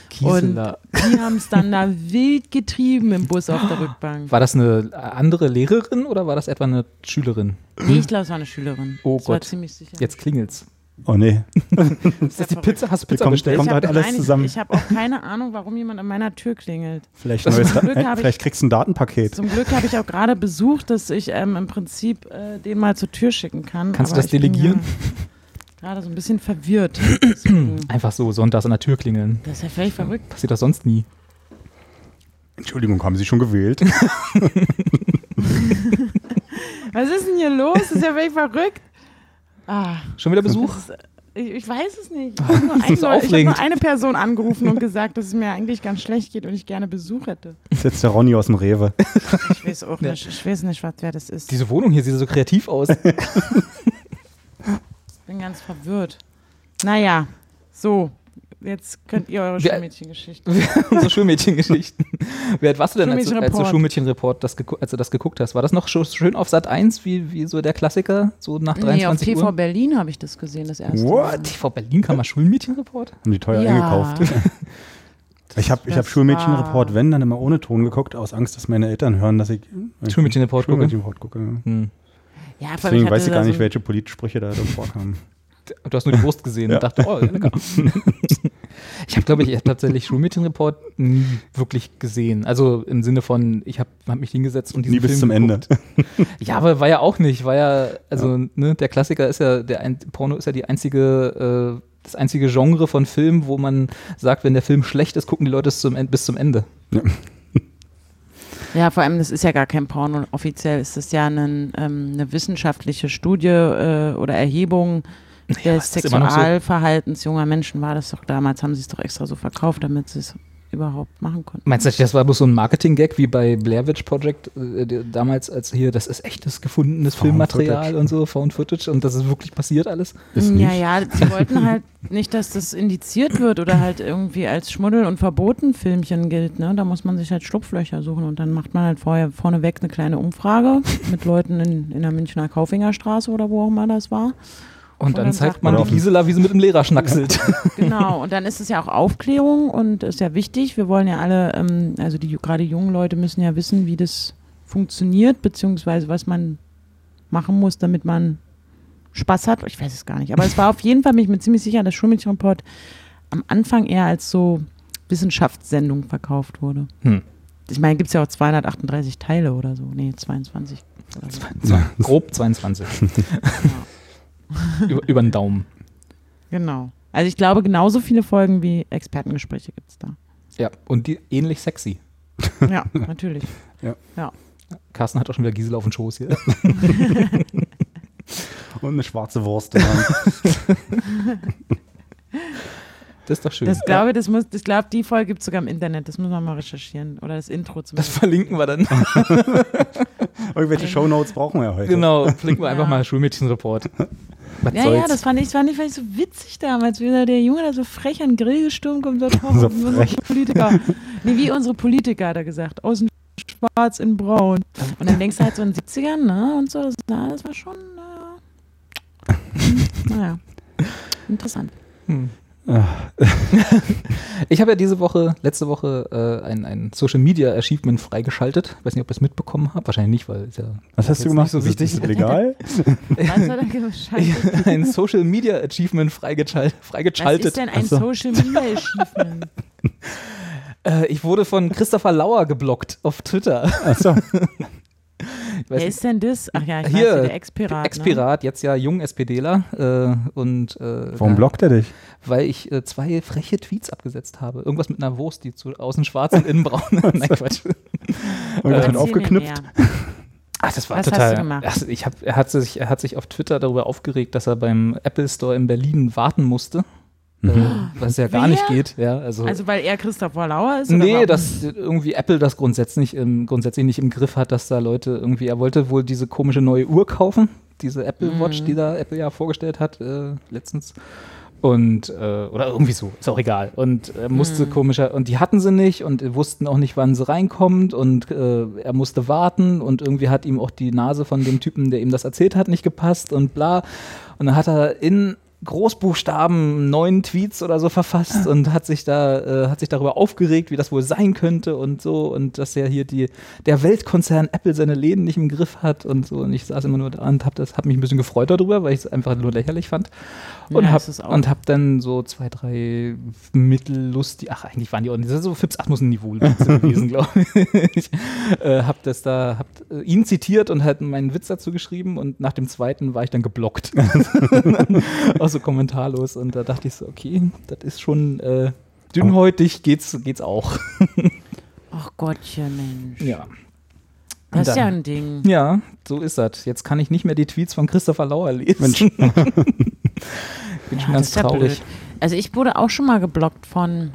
Gisela. Und die haben es dann da wild getrieben im Bus auf der Rückbank. War das eine andere Lehrerin oder war das etwa eine Schülerin? Nee, ich glaube, es war eine Schülerin. Oh das Gott. Jetzt klingelt's. Oh nee. ist das die Pizza? Hast du Pizza kommt, bestellt? Kommt halt alles zusammen. Ich, ich habe auch keine Ahnung, warum jemand an meiner Tür klingelt. Vielleicht, neues, vielleicht kriegst du ein Datenpaket. Zum Glück habe ich auch gerade besucht, dass ich ähm, im Prinzip äh, den mal zur Tür schicken kann. Kannst du das delegieren? gerade so ein bisschen verwirrt. Einfach so sonntags an der Tür klingeln. Das ist ja völlig verrückt. Passiert das sonst nie. Entschuldigung, haben Sie schon gewählt? Was ist denn hier los? Das ist ja völlig verrückt. Ah, schon wieder Besuch? Ist, ich, ich, weiß es nicht. Ich habe nur, ein, ich hab nur eine Person angerufen und gesagt, dass es mir eigentlich ganz schlecht geht und ich gerne Besuch hätte. Das ist jetzt der Ronny aus dem Rewe. Ich weiß auch nicht. Ich weiß nicht, was, wer das ist. Diese Wohnung hier sieht so kreativ aus. bin ganz verwirrt. Naja, So, jetzt könnt ihr eure Schulmädchengeschichten. Unsere Schulmädchengeschichten. Wie alt warst du denn, als, du- als du Schulmädchenreport. Das, als du das geguckt hast? War das noch schön auf Sat 1, wie, wie so der Klassiker, so nach Nee, auf 23 TV Uhr? Berlin habe ich das gesehen, das erste What? Mal. TV Berlin kam mal Schulmädchenreport? Haben die teuer Ja. eingekauft. Ich habe ich hab Schulmädchenreport, wenn, dann immer ohne Ton geguckt, aus Angst, dass meine Eltern hören, dass ich Schulmädchenreport gucke? Schulmädchenreport gucke. ja. Hm. Ja, Deswegen weiß ich gar so nicht, welche Politsprüche da drin vorkamen. Du hast nur die Wurst gesehen Ja. und dachte, oh, lecker. ich habe, glaube ich, ich hab tatsächlich Schulmädchenreport nie wirklich gesehen. Also im Sinne von, ich habe hab mich hingesetzt und diesen Nie bis Film zum geguckt. Ende. Ja, aber war ja auch nicht, war ja, also ne, der Klassiker ist ja, der ein, Porno ist ja die einzige, äh, das einzige Genre von Film, wo man sagt, wenn der Film schlecht ist, gucken die Leute es zum, End- bis zum Ende. Ja, vor allem, das ist ja gar kein Porno. Offiziell ist das ja ein, ähm, eine wissenschaftliche Studie äh, oder Erhebung des ist immer noch so. Sexualverhaltens junger Menschen. War das doch damals, haben sie es doch extra so verkauft, damit sie es überhaupt machen konnten. Meinst du, das war bloß so ein Marketing-Gag wie bei Blair Witch Project äh, damals, als hier, das ist echtes gefundenes Found Filmmaterial Footage. und so, Found Footage und das ist wirklich passiert alles? Ist ja, nicht. ja, sie wollten halt nicht, dass das indiziert wird oder halt irgendwie als Schmuddel- und Verboten-Filmchen gilt. Ne? Da muss man sich halt Schlupflöcher suchen und dann macht man halt vorher vorneweg eine kleine Umfrage mit Leuten in, in der Münchner Kaufingerstraße oder wo auch immer das war. Und Und dann dann zeigt man die auch- Gisela, wie sie mit dem Lehrer schnackselt. Genau, und dann ist es ja auch Aufklärung und ist ja wichtig. Wir wollen ja alle, ähm, also die gerade jungen Leute müssen ja wissen, wie das funktioniert, beziehungsweise was man machen muss, damit man Spaß hat. Ich weiß es gar nicht. Aber es war auf jeden Fall, bin ich mir ziemlich sicher, dass Schulmädchenreport am Anfang eher als so Wissenschaftssendung verkauft wurde. Hm. Ich meine, gibt es ja auch 238 Teile oder so. Nee, 22. Oder so. Grob 22. über, über den Daumen. Genau. Also ich glaube, genauso viele Folgen wie Expertengespräche gibt es da. Ja, und die ähnlich sexy. Ja, natürlich. Carsten hat auch schon wieder Gisela auf dem Schoß hier. Und eine schwarze Wurst. dran. Das ist doch schön. Das glaube, das muss, ich glaube, die Folge gibt es sogar im Internet. Das muss man mal recherchieren. Oder das Intro Das zumindest. verlinken wir dann. Irgendwelche Shownotes brauchen wir ja heute. genau, verlinken wir einfach Ja. mal Schulmädchenreport. Was Ja, soll's? ja, das fand ich, fand ich, fand ich so witzig damals, wie der Junge da so frech an den Grill gestürmt kommt. und sagt, oh, So unsere. Politiker. Nee, wie unsere Politiker, hat er gesagt. Außen schwarz in braun. Und dann denkst du halt so in den 70ern, ne? Und so, das, war schon, naja. naja. Interessant. Hm. Ich habe ja diese Woche, letzte Woche, äh, ein, ein Social Media Achievement freigeschaltet. Weiß nicht, ob ihr es mitbekommen habt. Wahrscheinlich nicht, weil es ja. Was hast du gemacht? Nicht so Ist das- wichtig. Ist das legal? Ein Social Media Achievement freigeschal- Was freigeschaltet. ist denn ein Ach so. Social Media Achievement? Äh, ich wurde von Christopher Lauer geblockt auf Twitter. Achso. Ich weiß Wer nicht, ist denn das? Ach ja, ich Hier, weiß, der Ex-Pirat. Ne? Ex-Pirat, jetzt ja jung SPDler. Äh, und, äh, Warum blockt er dich? Weil ich äh, zwei freche Tweets abgesetzt habe. Irgendwas mit einer Wurst, die zu, außen schwarz und innen braun. Nein, Quatsch. Wird mir aufgeknüpft. Ach, das war Was hast total. du gemacht? Ach, ich hab, er, hat sich, er hat sich auf Twitter darüber aufgeregt, dass er beim Apple Store in Berlin warten musste. Äh, was ja gar Wer? nicht geht. Ja, also, Also weil er Christopher Lauer ist? nee, warum? dass irgendwie Apple das grundsätzlich, im, grundsätzlich nicht im Griff hat, dass da Leute irgendwie, er wollte wohl diese komische neue Uhr kaufen, diese Apple Mhm. Watch, die da Apple ja vorgestellt hat äh, letztens. Und, äh, oder irgendwie so, ist auch egal. Und er musste Mhm. komischer, und die hatten sie nicht und wussten auch nicht, wann sie reinkommt und äh, er musste warten und irgendwie hat ihm auch die Nase von dem Typen, der ihm das erzählt hat, nicht gepasst und bla. Und dann hat er in Großbuchstaben neun Tweets oder so verfasst und hat sich da, äh, hat sich darüber aufgeregt, wie das wohl sein könnte und so und dass ja hier die, der Weltkonzern Apple seine Läden nicht im Griff hat und so. Und ich saß immer nur da und hab das, hab mich ein bisschen gefreut darüber, weil ich es einfach nur lächerlich fand. Und Ja, hab, ist es auch. und hab dann so zwei, drei mittellustig, ach, eigentlich waren die auch nicht, das ist so Fips Atmos-Niveau gewesen, glaube ich. äh, hab das da, hab äh, ihn zitiert und halt meinen Witz dazu geschrieben und nach dem zweiten war ich dann geblockt. auch so kommentarlos und da dachte ich so, okay, das ist schon äh, dünnhäutig, geht's, geht's auch. Ach Gottchen, Mensch. Ja. Das ist ja ein Ding. Ja, so ist das. Jetzt kann ich nicht mehr die Tweets von Christopher Lauer lesen. Bin schon Ja, ganz das ist ja traurig. blöd. Also ich wurde auch schon mal geblockt von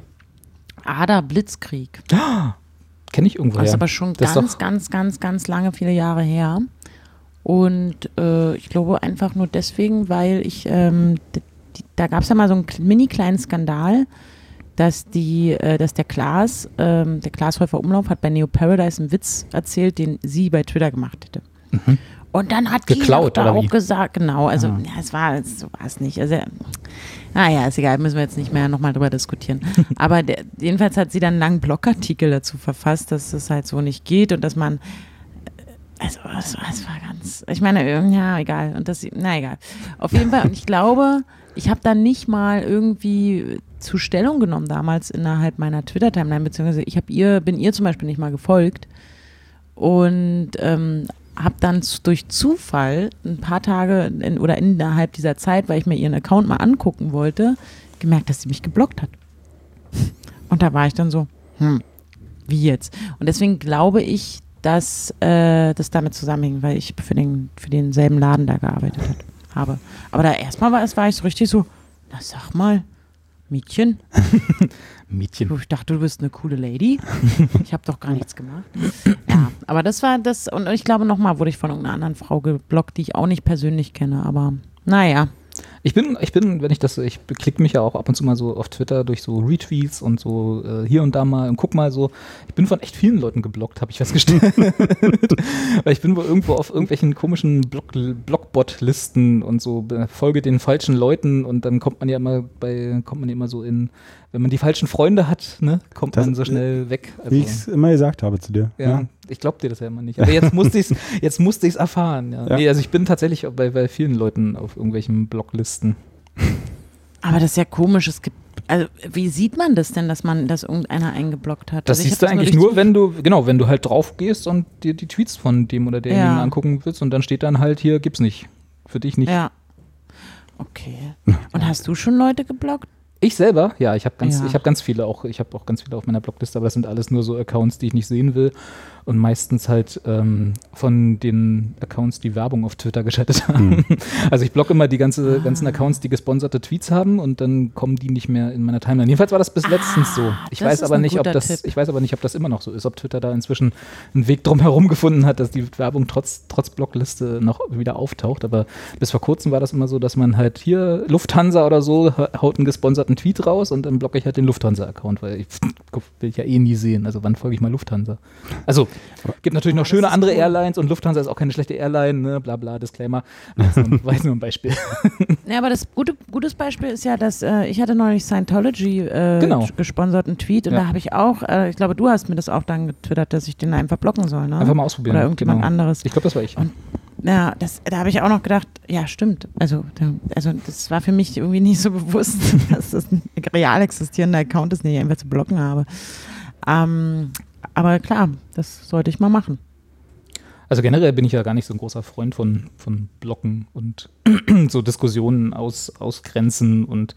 Ada Blitzkrieg. Kenne ich irgendwo Das ist aber schon Das ganz, ganz, ganz, ganz lange, viele Jahre her. Und äh, ich glaube einfach nur deswegen, weil ich ähm, da gab es ja mal so einen mini kleinen Skandal, dass die, äh, dass der Klaas, ähm, der Glashäufer Umlauf hat bei Neo Paradise einen Witz erzählt, den sie bei Twitter gemacht hätte. Mhm. Und dann hat Geklaut, die oder auch wie? gesagt, genau, also Ah. ja, es war, so war es nicht. Also, naja, ist egal, müssen wir jetzt nicht mehr nochmal drüber diskutieren. Aber der, jedenfalls hat sie dann einen langen Blogartikel dazu verfasst, dass das halt so nicht geht und dass man, also es war, es war ganz, ich meine, äh, ja, egal. Und das, na egal. Auf jeden Fall, und ich glaube, ich habe dann nicht mal irgendwie zu Stellung genommen damals innerhalb meiner Twitter-Timeline, beziehungsweise ich habe ihr, bin ihr zum Beispiel nicht mal gefolgt und ähm, habe dann durch Zufall ein paar Tage in, oder innerhalb dieser Zeit, weil ich mir ihren Account mal angucken wollte, gemerkt, dass sie mich geblockt hat. Und da war ich dann so, hm, wie jetzt? Und deswegen glaube ich, dass äh, das damit zusammenhängt, weil ich für, den, für denselben Laden da gearbeitet hat, habe. Aber da erstmal war, es war ich so richtig so, na sag mal, Mädchen, Mädchen. ich dachte, du bist eine coole Lady. Ich habe doch gar nichts gemacht. Ja, aber das war das. Und ich glaube, nochmal wurde ich von irgendeiner anderen Frau geblockt, die ich auch nicht persönlich kenne. Aber naja. Ich bin, ich bin, wenn ich das, ich klicke mich ja auch ab und zu mal so auf Twitter durch so Retweets und so äh, hier und da mal und guck mal so. Ich bin von echt vielen Leuten geblockt, habe ich festgestellt. Weil ich bin wohl irgendwo auf irgendwelchen komischen Block, Blockbot-Listen und so äh, folge den falschen Leuten und dann kommt man ja immer bei, kommt man ja immer so in, wenn man die falschen Freunde hat, ne, kommt Das- man so schnell weg. Wie ich es immer gesagt habe zu dir. Ja, ich glaub dir das ja immer nicht. Aber jetzt musste ich es jetzt musste ich's erfahren. Ja. Ja. Nee, also ich bin tatsächlich bei, bei vielen Leuten auf irgendwelchen Blocklisten. Aber das ist ja komisch. Es gibt. Also, wie sieht man das denn, dass man, dass irgendeiner eingeblockt hat? Das also siehst hab du eigentlich nur, wenn du, genau, wenn du halt drauf gehst und dir die Tweets von dem oder derjenigen Ja. angucken willst und dann steht dann halt hier, gibt's nicht. Für dich nicht. Ja. Okay. Und hast du schon Leute geblockt? Ich selber, ja, ich habe ganz, Ja. ich habe ganz viele auch, ich habe auch ganz viele auf meiner Blockliste, aber das sind alles nur so Accounts, die ich nicht sehen will und meistens halt ähm, von den Accounts, die Werbung auf Twitter geschaltet haben. Also ich blocke immer die ganze, ganzen Accounts, die gesponserte Tweets haben und dann kommen die nicht mehr in meiner Timeline. Jedenfalls war das bis letztens so. Ich weiß aber nicht, ob das, Tipp. ich weiß aber nicht, ob das immer noch so ist, ob Twitter da inzwischen einen Weg drum herum gefunden hat, dass die Werbung trotz, trotz Blockliste noch wieder auftaucht. Aber bis vor kurzem war das immer so, dass man halt hier Lufthansa oder so ha- haut einen gesponserten Tweet raus und dann blocke ich halt den Lufthansa-Account, weil ich will ich ja eh nie sehen. Also wann folge ich mal Lufthansa? Also gibt natürlich noch schöne andere Airlines und Lufthansa ist auch keine schlechte Airline, ne? bla bla, Disclaimer. Nur, war nur ein Beispiel. Ja, aber das gute gutes Beispiel ist ja, dass äh, ich hatte neulich Scientology äh, Genau. gesponserten Tweet und Ja. da habe ich auch, äh, ich glaube, du hast mir das auch dann getwittert, dass ich den einfach blocken soll, ne? Einfach mal ausprobieren. Oder irgendjemand genau. anderes. Ich glaube, das war ich. Und- Ja, das, da habe ich auch noch gedacht, ja, stimmt. Also, da, also das war für mich irgendwie nicht so bewusst, dass das ein real existierender Account ist, den ich einfach zu blocken habe. Ähm, aber klar, das sollte ich mal machen. Also generell bin ich ja gar nicht so ein großer Freund von, von Blocken und so Diskussionen aus, ausgrenzen und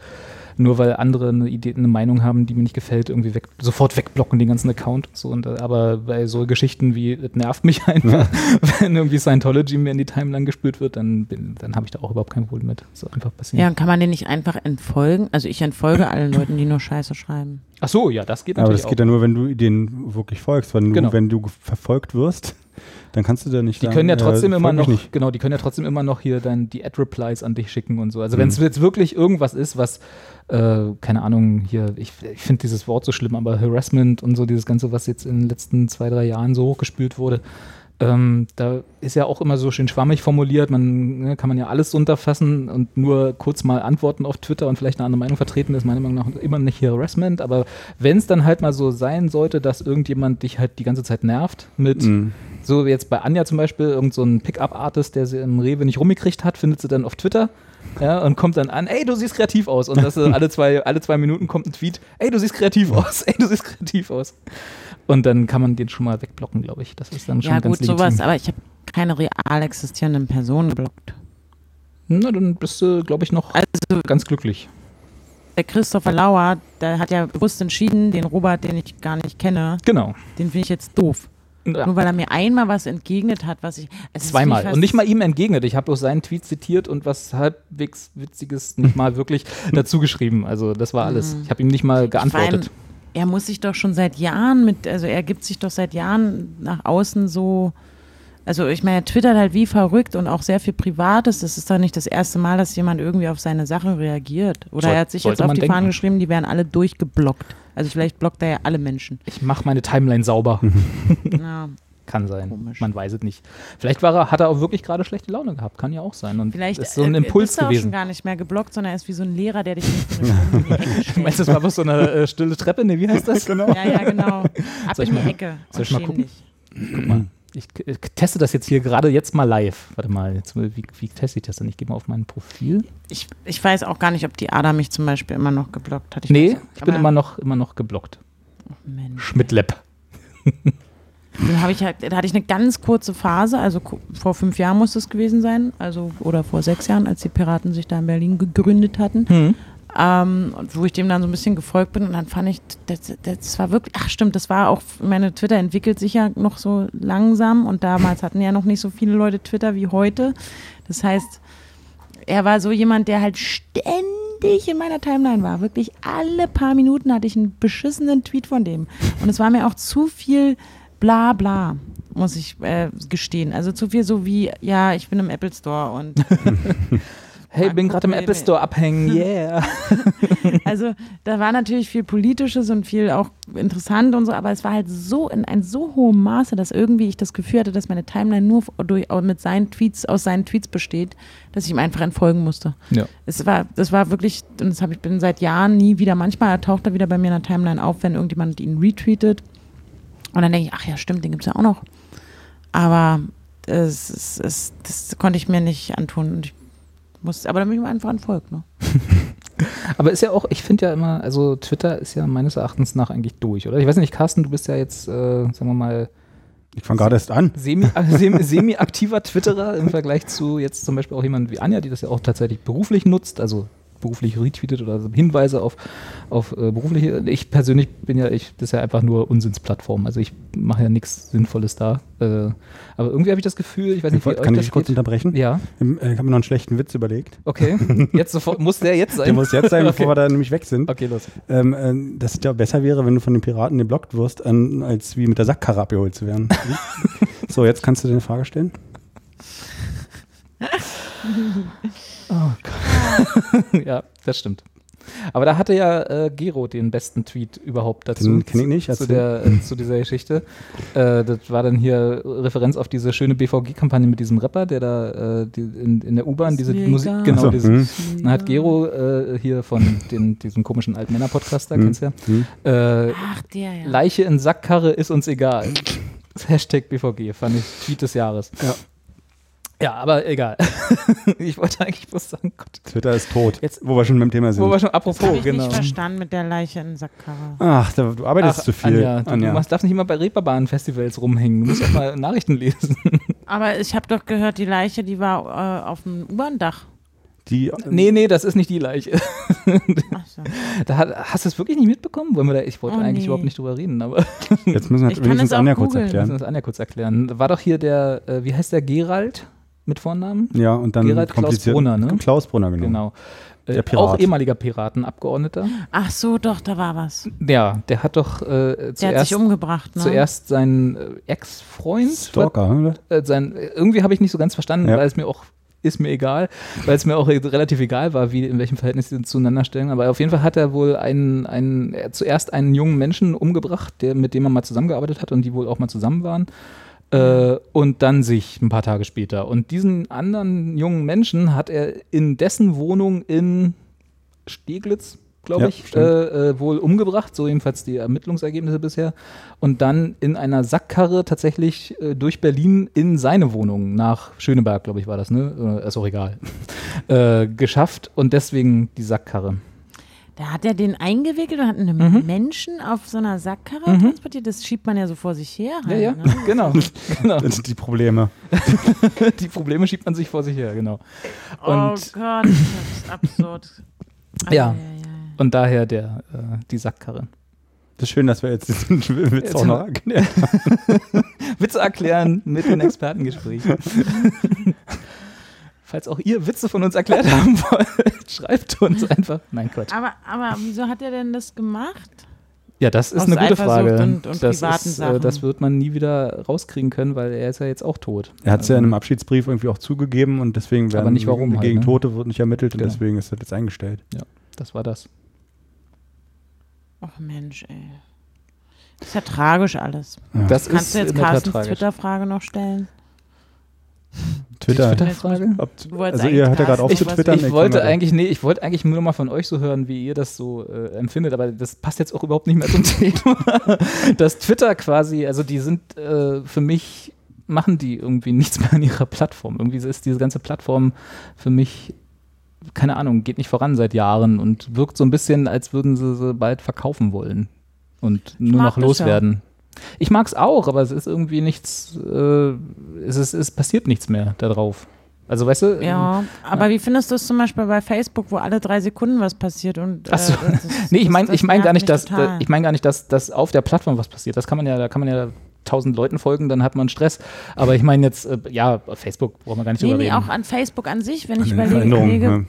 nur weil andere eine Idee, eine Meinung haben, die mir nicht gefällt, irgendwie weg, sofort wegblocken den ganzen Account und so. Und, äh, aber bei so Geschichten wie, es nervt mich einfach, wenn irgendwie Scientology mir in die Timeline gespült wird, dann, bin- dann habe ich da auch überhaupt kein Problem mit. Das ist einfach passiert. Ja, und kann man den nicht einfach entfolgen? Also ich entfolge allen Leuten, die nur Scheiße schreiben. Ach so, ja, das geht Aber natürlich das geht auch. ja nur, wenn du denen wirklich folgst. Wenn du, Genau. wenn du verfolgt wirst, dann kannst du da nicht Die sagen, können ja äh, trotzdem immer folg mich noch, Nicht. genau, die können ja trotzdem immer noch hier dann die Ad-Replies an dich schicken und so. Also Mhm. wenn es jetzt wirklich irgendwas ist, was, äh, keine Ahnung, hier, ich, ich finde dieses Wort so schlimm, aber Harassment und so, dieses Ganze, was jetzt in den letzten zwei, drei Jahren so hochgespült wurde, ähm, da ist ja auch immer so schön schwammig formuliert, man ne, kann man ja alles unterfassen und nur kurz mal antworten auf Twitter und vielleicht eine andere Meinung vertreten, ist meiner Meinung nach immer nicht Harassment, aber wenn es dann halt mal so sein sollte, dass irgendjemand dich halt die ganze Zeit nervt mit Mhm. So wie jetzt bei Anja zum Beispiel, irgend so ein Pickup-Artist, der sie im Rewe nicht rumgekriegt hat, findet sie dann auf Twitter ja, und kommt dann an, ey, du siehst kreativ aus. Und das äh, alle, zwei, alle zwei Minuten kommt ein Tweet, ey, du siehst kreativ aus, ey, du siehst kreativ aus. Und dann kann man den schon mal wegblocken, glaube ich. Das ist dann schon ja ganz gut, legitim. sowas, aber ich habe keine real existierenden Personen geblockt. Na, dann bist du, glaube ich, noch Also ganz glücklich. der Christopher Lauer, der hat ja bewusst entschieden, den Robert, den ich gar nicht kenne, Genau. den finde ich jetzt doof. Nur weil er mir einmal was entgegnet hat, was ich. ist Zweimal. wie Und nicht mal ihm entgegnet. Ich habe bloß seinen Tweet zitiert und was halbwegs Witziges nicht mal wirklich dazu geschrieben. Also das war alles. Ich habe ihm nicht mal geantwortet. Allem, er muss sich doch schon seit Jahren mit, also er gibt sich doch seit Jahren nach außen so also ich meine, er twittert halt wie verrückt und auch sehr viel Privates. Das ist doch nicht das erste Mal, dass jemand irgendwie auf seine Sachen reagiert. Oder Soll- er hat sich jetzt auf die denken. Fahnen geschrieben, die werden alle durchgeblockt. Also vielleicht blockt er ja alle Menschen. Ich mache meine Timeline sauber. Ja, Kann sein. Komisch. Man weiß es nicht. Vielleicht war er, hat er auch wirklich gerade schlechte Laune gehabt. Kann ja auch sein. Und vielleicht ist so ein äh, Impuls ist er auch schon gewesen. gar nicht mehr geblockt, sondern er ist wie so ein Lehrer, der dich nicht Du meinst, das war einfach so eine äh, stille Treppe? Nee, wie heißt das? genau. Ja, ja, genau. Ab Soll ich in die mal- Ecke. soll ich mal gucken? Guck mal. Ich äh, teste das jetzt hier gerade jetzt mal live. Warte mal, jetzt, wie, wie teste ich das denn? Ich gehe mal auf mein Profil. Ich, ich weiß auch gar nicht, ob die Ada mich zum Beispiel immer noch geblockt hat. Ich nee, weiß, ich bin immer noch, immer noch geblockt. Mensch. Schmidtlepp. Dann habe ich halt, da hatte ich eine ganz kurze Phase, also vor fünf Jahren muss es gewesen sein, also oder vor sechs Jahren, als die Piraten sich da in Berlin gegründet hatten. Hm. Ähm, wo ich dem dann so ein bisschen gefolgt bin und dann fand ich, das, das war wirklich, ach stimmt, das war auch, meine Twitter entwickelt sich ja noch so langsam und damals hatten ja noch nicht so viele Leute Twitter wie heute. Das heißt, er war so jemand, der halt ständig in meiner Timeline war. Wirklich alle paar Minuten hatte ich einen beschissenen Tweet von dem. Und es war mir auch zu viel bla bla, muss ich äh, gestehen. Also zu viel so wie, ja, ich bin im Apple Store und Hey, bin gerade im Apple. Store abhängen. Yeah. Also da war natürlich viel Politisches und viel auch interessant und so, aber es war halt so in ein so hohem Maße, dass irgendwie ich das Gefühl hatte, dass meine Timeline nur durch, mit seinen Tweets, aus seinen Tweets besteht, dass ich ihm einfach entfolgen musste. Ja. Es war, das war wirklich, und das habe ich bin seit Jahren nie wieder, manchmal taucht er wieder bei mir in der Timeline auf, wenn irgendjemand ihn retweetet. Und dann denke ich, ach ja, stimmt, den gibt es ja auch noch. Aber es, es, es, das konnte ich mir nicht antun. Und ich musste, aber dann bin ich ihm einfach entfolgt. Ne? Aber ist ja auch, ich finde ja immer, also Twitter ist ja meines Erachtens nach eigentlich durch, oder? Ich weiß nicht, Carsten, du bist ja jetzt, äh, sagen wir mal, Ich fange gerade erst an. semi- äh, semi- semi-aktiver Twitterer im Vergleich zu jetzt zum Beispiel auch jemand wie Anja, die das ja auch tatsächlich beruflich nutzt, also beruflich retweetet oder so Hinweise auf, auf äh, berufliche. Ich persönlich bin ja, ich, das ist ja einfach nur Unsinnsplattform. Also ich mache ja nichts Sinnvolles da. Äh, aber irgendwie habe ich das Gefühl, ich weiß nicht, wie Kann euch ich das dich kurz geht. unterbrechen? Ja, äh, Ich habe mir noch einen schlechten Witz überlegt. okay. Jetzt sofort, muss der jetzt sein? Der muss jetzt sein, bevor okay. wir da nämlich weg sind. Okay, los. Ähm, äh, dass es ja besser wäre, wenn du von den Piraten geblockt wirst, an, als wie mit der Sackkarre abgeholt zu werden. so, jetzt kannst du dir eine Frage stellen. Oh Gott. ja, das stimmt. Aber da hatte ja äh, Gero den besten Tweet überhaupt dazu. Den kenn ich nicht, Zu, der, äh, zu dieser Geschichte. Äh, das war dann hier Referenz auf diese schöne BVG-Kampagne mit diesem Rapper, der da äh, die, in, in der U-Bahn diese Musik, genau, So, diese, hm. dann hat Gero äh, hier von den, diesem komischen Altmänner-Podcast, da Hm. kennst du Hm. ja, äh, Ach, der ja. Leiche in Sackkarre ist uns egal. Hashtag BVG, fand ich Tweet des Jahres. Ja. Ja, aber egal. ich wollte eigentlich bloß sagen, Gott. Twitter ist tot. Jetzt- wo wir schon beim Thema sind. Wo wir schon, apropos, habe ich genau. nicht verstanden mit der Leiche in Sackkarre. Ach, da, du arbeitest Ach, zu viel. Anja, du, Anja. du darfst nicht immer bei Reeperbahn-Festivals rumhängen. Du musst auch mal Nachrichten lesen. Aber ich habe doch gehört, die Leiche, die war äh, auf dem U-Bahn-Dach. Die, nee, nee, das ist nicht die Leiche. Ach so. Da hat, hast du es wirklich nicht mitbekommen? Wollen wir da, ich wollte Oh, eigentlich nee. überhaupt nicht drüber reden, aber Jetzt müssen wir Ich kann wenigstens es auch Anja kurz googeln. müssen wir erklären. das Anja kurz erklären. War doch hier der, äh, wie heißt der, Gerald mit Vornamen? Ja, und dann Gerald Klaus Brunner, ne? Klaus Brunner, genau. Genau. Äh, Der Pirat. auch ehemaliger Piratenabgeordneter. Ach so, doch, da war was. Ja, der hat doch äh, Der hat zuerst, sich umgebracht, ne? zuerst seinen äh, Ex-Freund Stalker, oder? äh, sein, irgendwie habe ich nicht so ganz verstanden, Ja. weil es mir auch ist mir egal, weil es mir auch relativ egal war, wie in welchem Verhältnis sie zueinander stellen. Aber auf jeden Fall hat er wohl einen, einen er hat zuerst einen jungen Menschen umgebracht, der mit dem er mal zusammengearbeitet hat und die wohl auch mal zusammen waren. Äh, und dann sich ein paar Tage später. Und diesen anderen jungen Menschen hat er in dessen Wohnung in Steglitz, glaube Ja, ich, äh, äh, wohl umgebracht, so jedenfalls die Ermittlungsergebnisse bisher. Und dann in einer Sackkarre tatsächlich äh, durch Berlin in seine Wohnung nach Schöneberg, glaube ich, war das, ne? Äh, ist auch egal. äh, geschafft und deswegen die Sackkarre. Da hat er den eingewickelt und hat einen Mhm. Menschen auf so einer Sackkarre Mhm. transportiert. Das schiebt man ja so vor sich her. Ja, Halt, ja, Ne? genau. genau. Das sind die Probleme. Die Probleme schiebt man sich vor sich her, genau. oh Und, Gott, das ist absurd. Ja. Ei, ei, ei. und daher der, äh, die Sackkarre. Das ist schön, dass wir jetzt diesen Witz Jetzt auch noch erklären. Witze erklären mit den Expertengesprächen. Falls auch ihr Witze von uns erklärt haben wollt, schreibt uns einfach. Nein, Quatsch. Aber, aber wieso hat er denn das gemacht? Ja, das ist Aus eine gute Eifersucht Frage. und- und das, privaten ist, äh, Sachen. das wird man nie wieder rauskriegen können, weil er ist ja jetzt auch tot. Er hat es ja in einem Abschiedsbrief irgendwie auch zugegeben und deswegen werden Aber nicht warum halt, gegen ne? Tote wird nicht ermittelt und Genau. deswegen ist das jetzt eingestellt. Das war das. Ach Mensch, ey. Ist ja tragisch alles. Ja. Das Kannst ist du jetzt Carstens. Twitter-Frage noch stellen? Twitter. Die Twitter-Frage? Also ihr hört ja gerade auf zu twittern. Ich kann wollte eigentlich, nee, ich wollte eigentlich nur mal von euch so hören, wie ihr das so äh, empfindet, aber das passt jetzt auch überhaupt nicht mehr zum Thema. Dass Twitter quasi, also die sind äh, für mich, machen die irgendwie nichts mehr an ihrer Plattform. Irgendwie ist diese ganze Plattform für mich, keine Ahnung, geht nicht voran seit Jahren und wirkt so ein bisschen, als würden sie sie bald verkaufen wollen und nur noch das ja. Ich mag es auch, aber es ist irgendwie nichts, äh, es, ist, es passiert nichts mehr da drauf. Also weißt du, Ja, aber wie findest du es zum Beispiel bei Facebook, wo alle drei Sekunden was passiert und Ach so. äh, das Nee, ich meine ich mein gar nicht, dass total. ich meine gar nicht, dass, dass auf der Plattform was passiert. Das kann man ja, da kann man ja tausend Leuten folgen, dann hat man Stress. Aber ich meine jetzt, äh, ja, Facebook braucht man gar nicht Nee, drüber nee, reden. auch an Facebook an sich, wenn ich überlege, ja.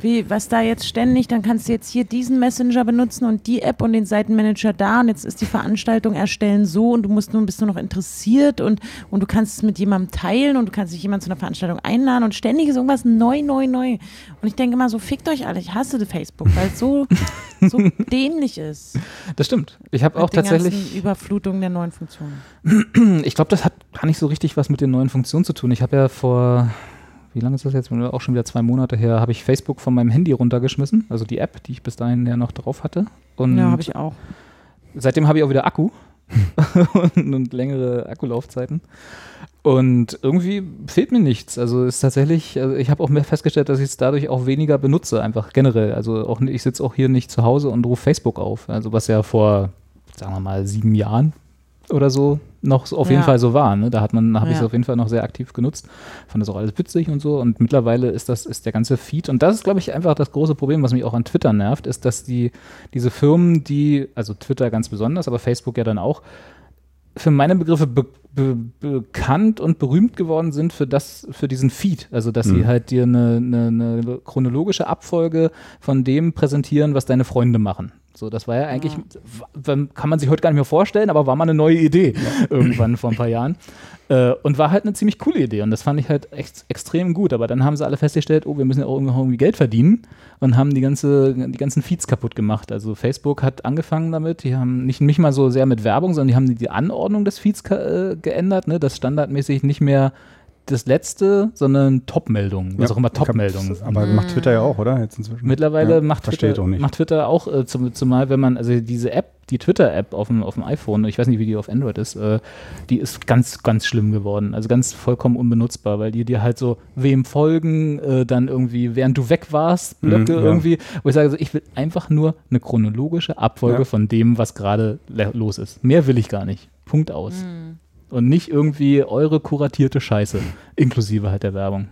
Wie, was da jetzt ständig, dann kannst du jetzt hier diesen Messenger benutzen und die App und den Seitenmanager da und jetzt ist die Veranstaltung erstellen so und du musst nun, bist nur noch interessiert und, und du kannst es mit jemandem teilen und du kannst dich jemand zu einer Veranstaltung einladen und ständig ist irgendwas neu, neu, neu. Und ich denke immer so, fickt euch alle, ich hasse Facebook, weil es so, so dämlich ist. Das stimmt. Ich habe auch tatsächlich, Überflutungen der neuen Funktionen. ich glaube, das hat gar nicht so richtig was mit den neuen Funktionen zu tun. Ich habe ja vor, wie lange ist das jetzt? Auch schon wieder zwei Monate her, habe ich Facebook von meinem Handy runtergeschmissen, also die App, die ich bis dahin ja noch drauf hatte. Und Ja, habe ich auch. seitdem habe ich auch wieder Akku und, und längere Akkulaufzeiten. Und irgendwie fehlt mir nichts. Also ist tatsächlich, also ich habe auch mehr festgestellt, dass ich es dadurch auch weniger benutze, einfach generell. Also auch ich sitze auch hier nicht zu Hause und rufe Facebook auf. Also was ja vor, sagen wir mal, sieben Jahren oder so noch so auf jeden Ja. Fall so war. Ne? Da hat man, habe ich es Ja. auf jeden Fall noch sehr aktiv genutzt. Fand das auch alles witzig und so. Und mittlerweile ist das, ist der ganze Feed. Und das ist, glaube ich, einfach das große Problem, was mich auch an Twitter nervt, ist, dass die, diese Firmen, die, also Twitter ganz besonders, aber Facebook ja dann auch, für meine Begriffe be be bekannt und berühmt geworden sind für das, für diesen Feed. Also, dass sie Mhm. halt dir eine, eine, eine chronologische Abfolge von dem präsentieren, was deine Freunde machen. So, das war ja eigentlich, w- kann man sich heute gar nicht mehr vorstellen, aber war mal eine neue Idee irgendwann vor ein paar Jahren. Äh, und war halt eine ziemlich coole Idee und das fand ich halt echt extrem gut. Aber dann haben sie alle festgestellt, oh, wir müssen ja auch irgendwie- Geld verdienen und haben die, ganze, die ganzen Feeds kaputt gemacht. Also Facebook hat angefangen damit, die haben nicht, nicht mal so sehr mit Werbung, sondern die haben die, Anordnung des Feeds äh, geändert, ne? dass standardmäßig nicht mehr das letzte, sondern Top-Meldungen, was Ja, auch immer Top-Meldungen sind. Aber macht Twitter ja auch, oder? Jetzt inzwischen. Mittlerweile Ja, macht, Twitter, auch nicht. macht Twitter auch, äh, zum, zumal wenn man, also diese App, die Twitter-App auf dem, auf dem iPhone, ich weiß nicht, wie die auf Android ist, äh, die ist ganz, ganz schlimm geworden. Also ganz vollkommen unbenutzbar, weil die dir halt so wem folgen, äh, dann irgendwie, während du weg warst, Blöcke Mhm, ja. irgendwie, wo ich sage, also, ich will einfach nur eine chronologische Abfolge Ja. von dem, was gerade los ist. Mehr will ich gar nicht. Punkt aus. Und nicht irgendwie eure kuratierte Scheiße, inklusive halt der Werbung.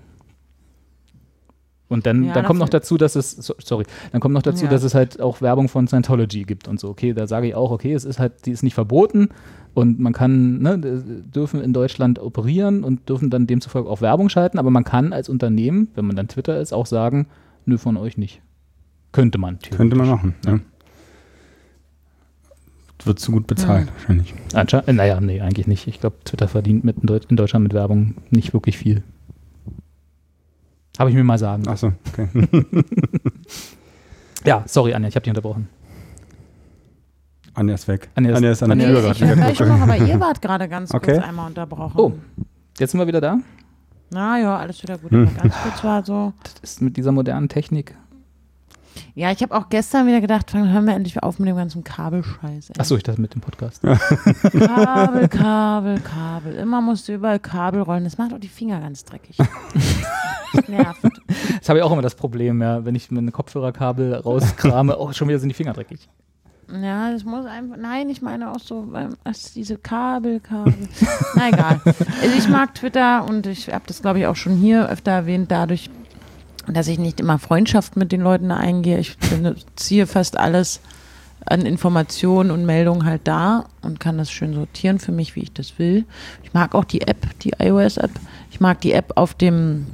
Und dann, Ja, dann kommt noch dazu, dass es, so- sorry, dann kommt noch dazu, Ja. dass es halt auch Werbung von Scientology gibt und so. Okay, da sage ich auch, okay, es ist halt, die ist nicht verboten und man kann, ne, dürfen in Deutschland operieren und dürfen dann demzufolge auch Werbung schalten, aber man kann als Unternehmen, wenn man dann Twitter ist, auch sagen, nö, von euch nicht. Könnte man. Könnte man machen. Ja. Wird zu gut bezahlt, Hm. wahrscheinlich. Anscheinend, äh, naja, nee, eigentlich nicht. Ich glaube, Twitter verdient mit in, Deut in Deutschland mit Werbung nicht wirklich viel. Habe ich mir mal sagen. Achso, okay. Ja, sorry, Anja, ich habe dich unterbrochen. Anja ist weg. Anja ist- ist an der Anja Tür ich gleich noch, aber ihr wart gerade ganz Okay. kurz einmal unterbrochen. Oh. Jetzt sind wir wieder da. Na ja, alles wieder gut. Hm. Ganz kurz war so. Das ist mit dieser modernen Technik. Ja, ich habe auch gestern wieder gedacht, hören wir endlich auf mit dem ganzen Kabelscheiß. Achso, ich dachte mit dem Podcast. Kabel, Kabel, Kabel. Immer musst du überall Kabel rollen. Das macht auch die Finger ganz dreckig. Das nervt. Das habe ich auch immer das Problem, ja, wenn ich meine Kopfhörerkabel rauskrame, oh, schon wieder sind die Finger dreckig. Ja, das muss einfach. Nein, ich meine auch so, es diese Kabel, Kabel. Na egal. Also ich mag Twitter und ich habe das, glaube ich, auch schon hier öfter erwähnt, dadurch, dass ich nicht immer Freundschaft mit den Leuten eingehe. Ich ziehe fast alles an Informationen und Meldungen halt da und kann das schön sortieren für mich, wie ich das will. Ich mag auch die App, die iOS-App. Ich mag die App auf dem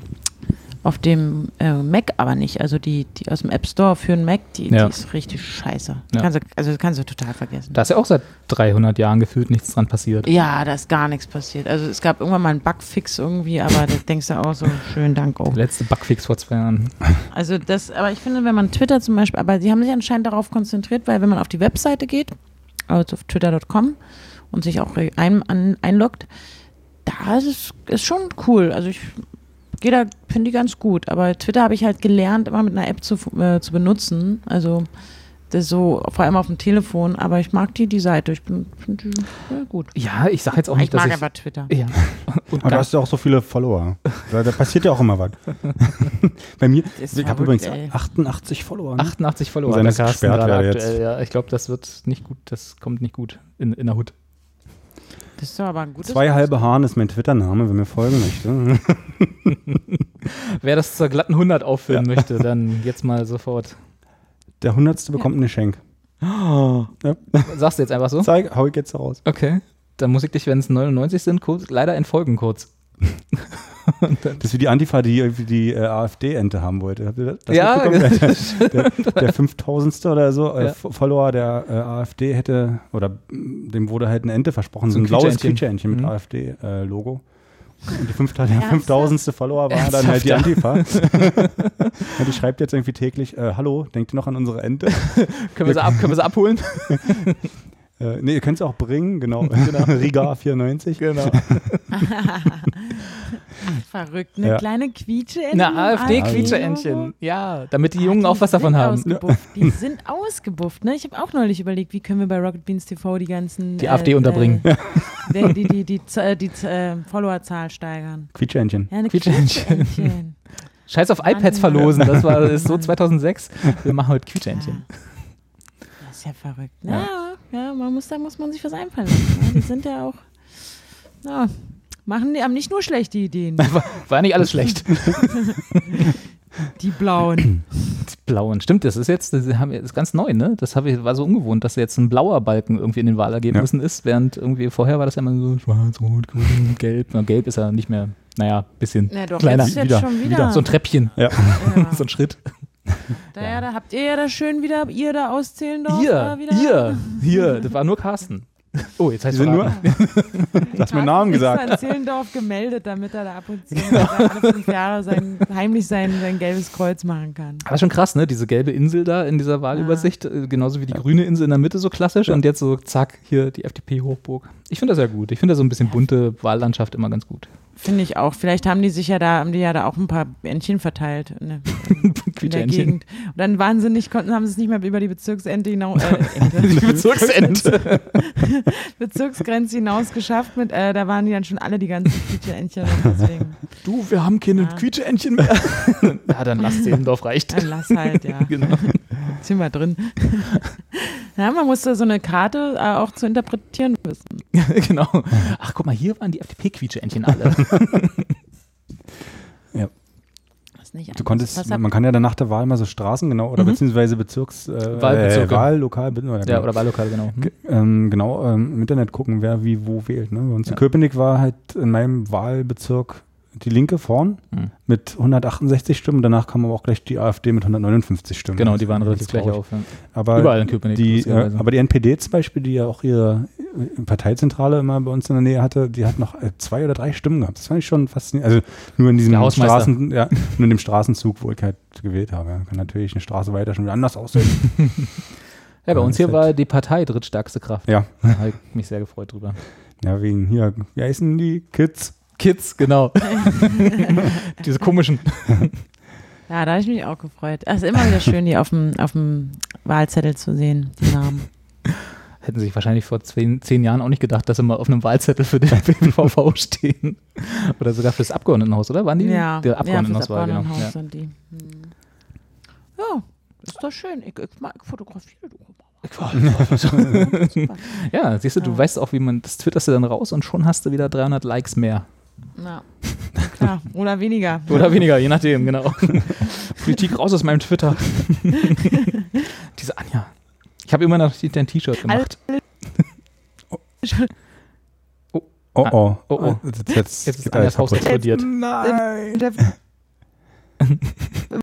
Auf dem äh, Mac aber nicht. Also die, die aus dem App Store für einen Mac, die, Ja. die ist richtig scheiße. Ja. Kannst du, also das kannst du total vergessen. Da ist ja auch seit 300 Jahren gefühlt nichts dran passiert. ja, da ist gar nichts passiert. Also es gab irgendwann mal einen Bugfix irgendwie, aber da denkst du auch so, schönen Dank auch. Der letzte Bugfix vor zwei Jahren. Also das, aber ich finde, wenn man Twitter zum Beispiel, aber sie haben sich anscheinend darauf konzentriert, weil wenn man auf die Webseite geht, also auf twitter.com und sich auch ein, an, einloggt, da ist es ist schon cool. Also ich gehe da, finde die ganz gut. Aber Twitter habe ich halt gelernt, immer mit einer App zu, äh, zu benutzen. Also das so, vor allem auf dem Telefon, aber ich mag die, die Seite. Ich bin, finde die ja, gut. Ja, ich sage jetzt auch nicht, Ich dass mag ich. einfach Twitter. Ja. Und Aber du hast ja auch so viele Follower. Da, da passiert ja auch immer was. Bei mir, Das ist ich habe übrigens ey. 88 Follower. ne? 88 Follower. Sein, der dass gesperrt werde aktuell. jetzt. Ja, ich glaube, das wird nicht gut. Das kommt nicht gut in, in der Hut. Das ist doch aber ein gutes Zwei halbe Haaren ist mein Twitter-Name, wenn mir folgen möchte. Wer das zur glatten 100 auffüllen möchte, dann jetzt mal sofort. Der Hundertste bekommt ein Geschenk. Sagst du jetzt einfach so? Zeig, hau ich jetzt raus. Okay. Dann muss ich dich, wenn es 99 sind, kurz, leider entfolgen kurz. Das ist wie die Antifa, die irgendwie die äh, AfD-Ente haben wollte. Habt ihr das, das Ja, mitbekommen? der, der, der 5000. oder so äh, Ja. Follower der äh, AfD hätte, oder mm, dem wurde halt eine Ente versprochen, So ein ein blaues Quietscheentchen. Mit Mhm. AfD-Logo. Und die der Ernsthaft? 5000. Follower war dann halt die Antifa. Und die schreibt jetzt irgendwie täglich, äh, hallo, denkt ihr noch an unsere Ente? Können wir sie, ab, können wir sie abholen? Äh, nee, ihr könnt es auch bringen, genau. Riga 94. Genau. Verrückt, eine Ja. kleine Quietsche. Eine AfD-Quietscheentchen. Ja, damit die Jungen auch was davon haben. Die sind ausgebufft, ne? Ich habe auch neulich überlegt, wie können wir bei Rocket Beans TV die ganzen Die AfD unterbringen. Äh, die die, die, die, Z- äh, die äh, Followerzahl steigern. Quietscheentchen. Ja, eine Quietscheentchen. Quietscheentchen. Scheiß auf Mann. iPads verlosen, das war das ist so 2006. Wir machen heute Quietscheentchen. Das ist ja verrückt. ne? Ja, ja, man muss, da muss man sich was einfallen lassen. Ne? Die sind ja auch, ja, machen die, haben nicht nur schlechte Ideen, War, war nicht alles schlecht. die Blauen. Die blauen, stimmt, das ist jetzt, das, haben, das ist ganz neu, ne? Das ich, war so ungewohnt, dass jetzt ein blauer Balken irgendwie in den Wahlergebnissen ist, während irgendwie vorher war das ja immer so schwarz, rot, grün, gelb. Na, gelb ist ja nicht mehr, naja, bisschen Na doch, kleiner. jetzt ist jetzt wieder, schon wieder. wieder. So ein Treppchen, Ja. ja. so ein Schritt. Da, ja, da habt ihr ja da schön wieder, ihr da auszählen Dorf, Hier, da wieder. hier, hier, das war nur Carsten. Oh, jetzt heißt sind nur, du hast meinen Namen gesagt. in Zehlendorf gemeldet, damit er da ab und zu alle fünf Jahre sein, heimlich sein, sein gelbes Kreuz machen kann. Aber schon krass, ne? Diese gelbe Insel da in dieser Wahlübersicht, äh, genauso wie die grüne Insel in der Mitte so klassisch und jetzt so zack, hier die FDP-Hochburg. Ich finde das ja gut. Ich finde da so ein bisschen bunte Wahllandschaft immer ganz gut. Finde ich auch. Vielleicht haben die sich ja da, haben die ja da auch ein paar Entchen verteilt in in der. Gegend. Und dann wahnsinnig konnten, haben sie es nicht mehr über die Bezirksente hinaus, äh, Ente, Bezirksente. Bezirksgrenze hinaus geschafft. Mit, äh, da waren die dann schon alle die ganzen Quietscheentchen. Du, wir haben keine Ja. Quietscheentchen mehr. ja, dann lass Zehlendorf reicht. dann lass halt, ja. genau. Sind wir drin. ja, man musste so eine Karte äh, auch zu interpretieren wissen. genau. Ach, guck mal, hier waren die FDP-Quietscheentchen alle. Nicht Du anders. konntest, Was hab- man kann ja dann nach der Wahl mal so Straßen, genau, oder Mhm. beziehungsweise Bezirks, äh, Wahlbezirke. Äh, Wahllokal, oder, ja, genau, oder Wahllokal, genau. Hm? Ge- ähm, genau ähm, im Internet gucken, wer wie wo wählt. Ne? Bei uns Ja. in Köpenick war halt in meinem Wahlbezirk die Linke vorn Mhm. mit 168 Stimmen. Danach kam aber auch gleich die AfD mit 159 Stimmen. Genau, die ist waren relativ gleich auf. Ja. Aber Überall in Köpenick. die, äh, aber die NPD zum Beispiel, die ja auch ihre Parteizentrale immer bei uns in der Nähe hatte, die hat noch äh, zwei oder drei Stimmen gehabt. Das fand ich schon faszinierend. Also nur in diesem. Straßen, ja, nur in dem Straßenzug, wo ich halt gewählt habe. Ja. Kann natürlich eine Straße weiter schon wieder anders aussehen. ja, bei uns hier war die Partei drittstärkste Kraft. ja. Da habe ich mich sehr gefreut drüber. ja, wegen hier, wie heißen die Kids? Kids, genau. Diese komischen. Ja, da habe ich mich auch gefreut. Es ist immer wieder schön, die auf dem, auf dem Wahlzettel zu sehen, die Namen. Hätten sich wahrscheinlich vor zehn, zehn Jahren auch nicht gedacht, dass sie mal auf einem Wahlzettel für den BVV stehen. Oder sogar fürs Abgeordnetenhaus, oder? Waren die? Ja, Der ja, Abgeordnetenhaus genau. Abgeordnetenhaus Ja. sind die. Hm. Ja, ist doch schön. Ich, ich, ich fotografiere du. Ja, siehst du, du Ja. weißt auch, wie man, das twitterst du dann raus und schon hast du wieder 300 Likes mehr. Ja, klar. Oder weniger. Oder weniger, je nachdem, genau. Politik raus aus meinem Twitter. Diese Anja. Ich habe immer noch dein T-Shirt gemacht. Oh Ah, oh. oh, oh. Jetzt, jetzt, Jetzt ist Anjas alles Haus explodiert. Nein.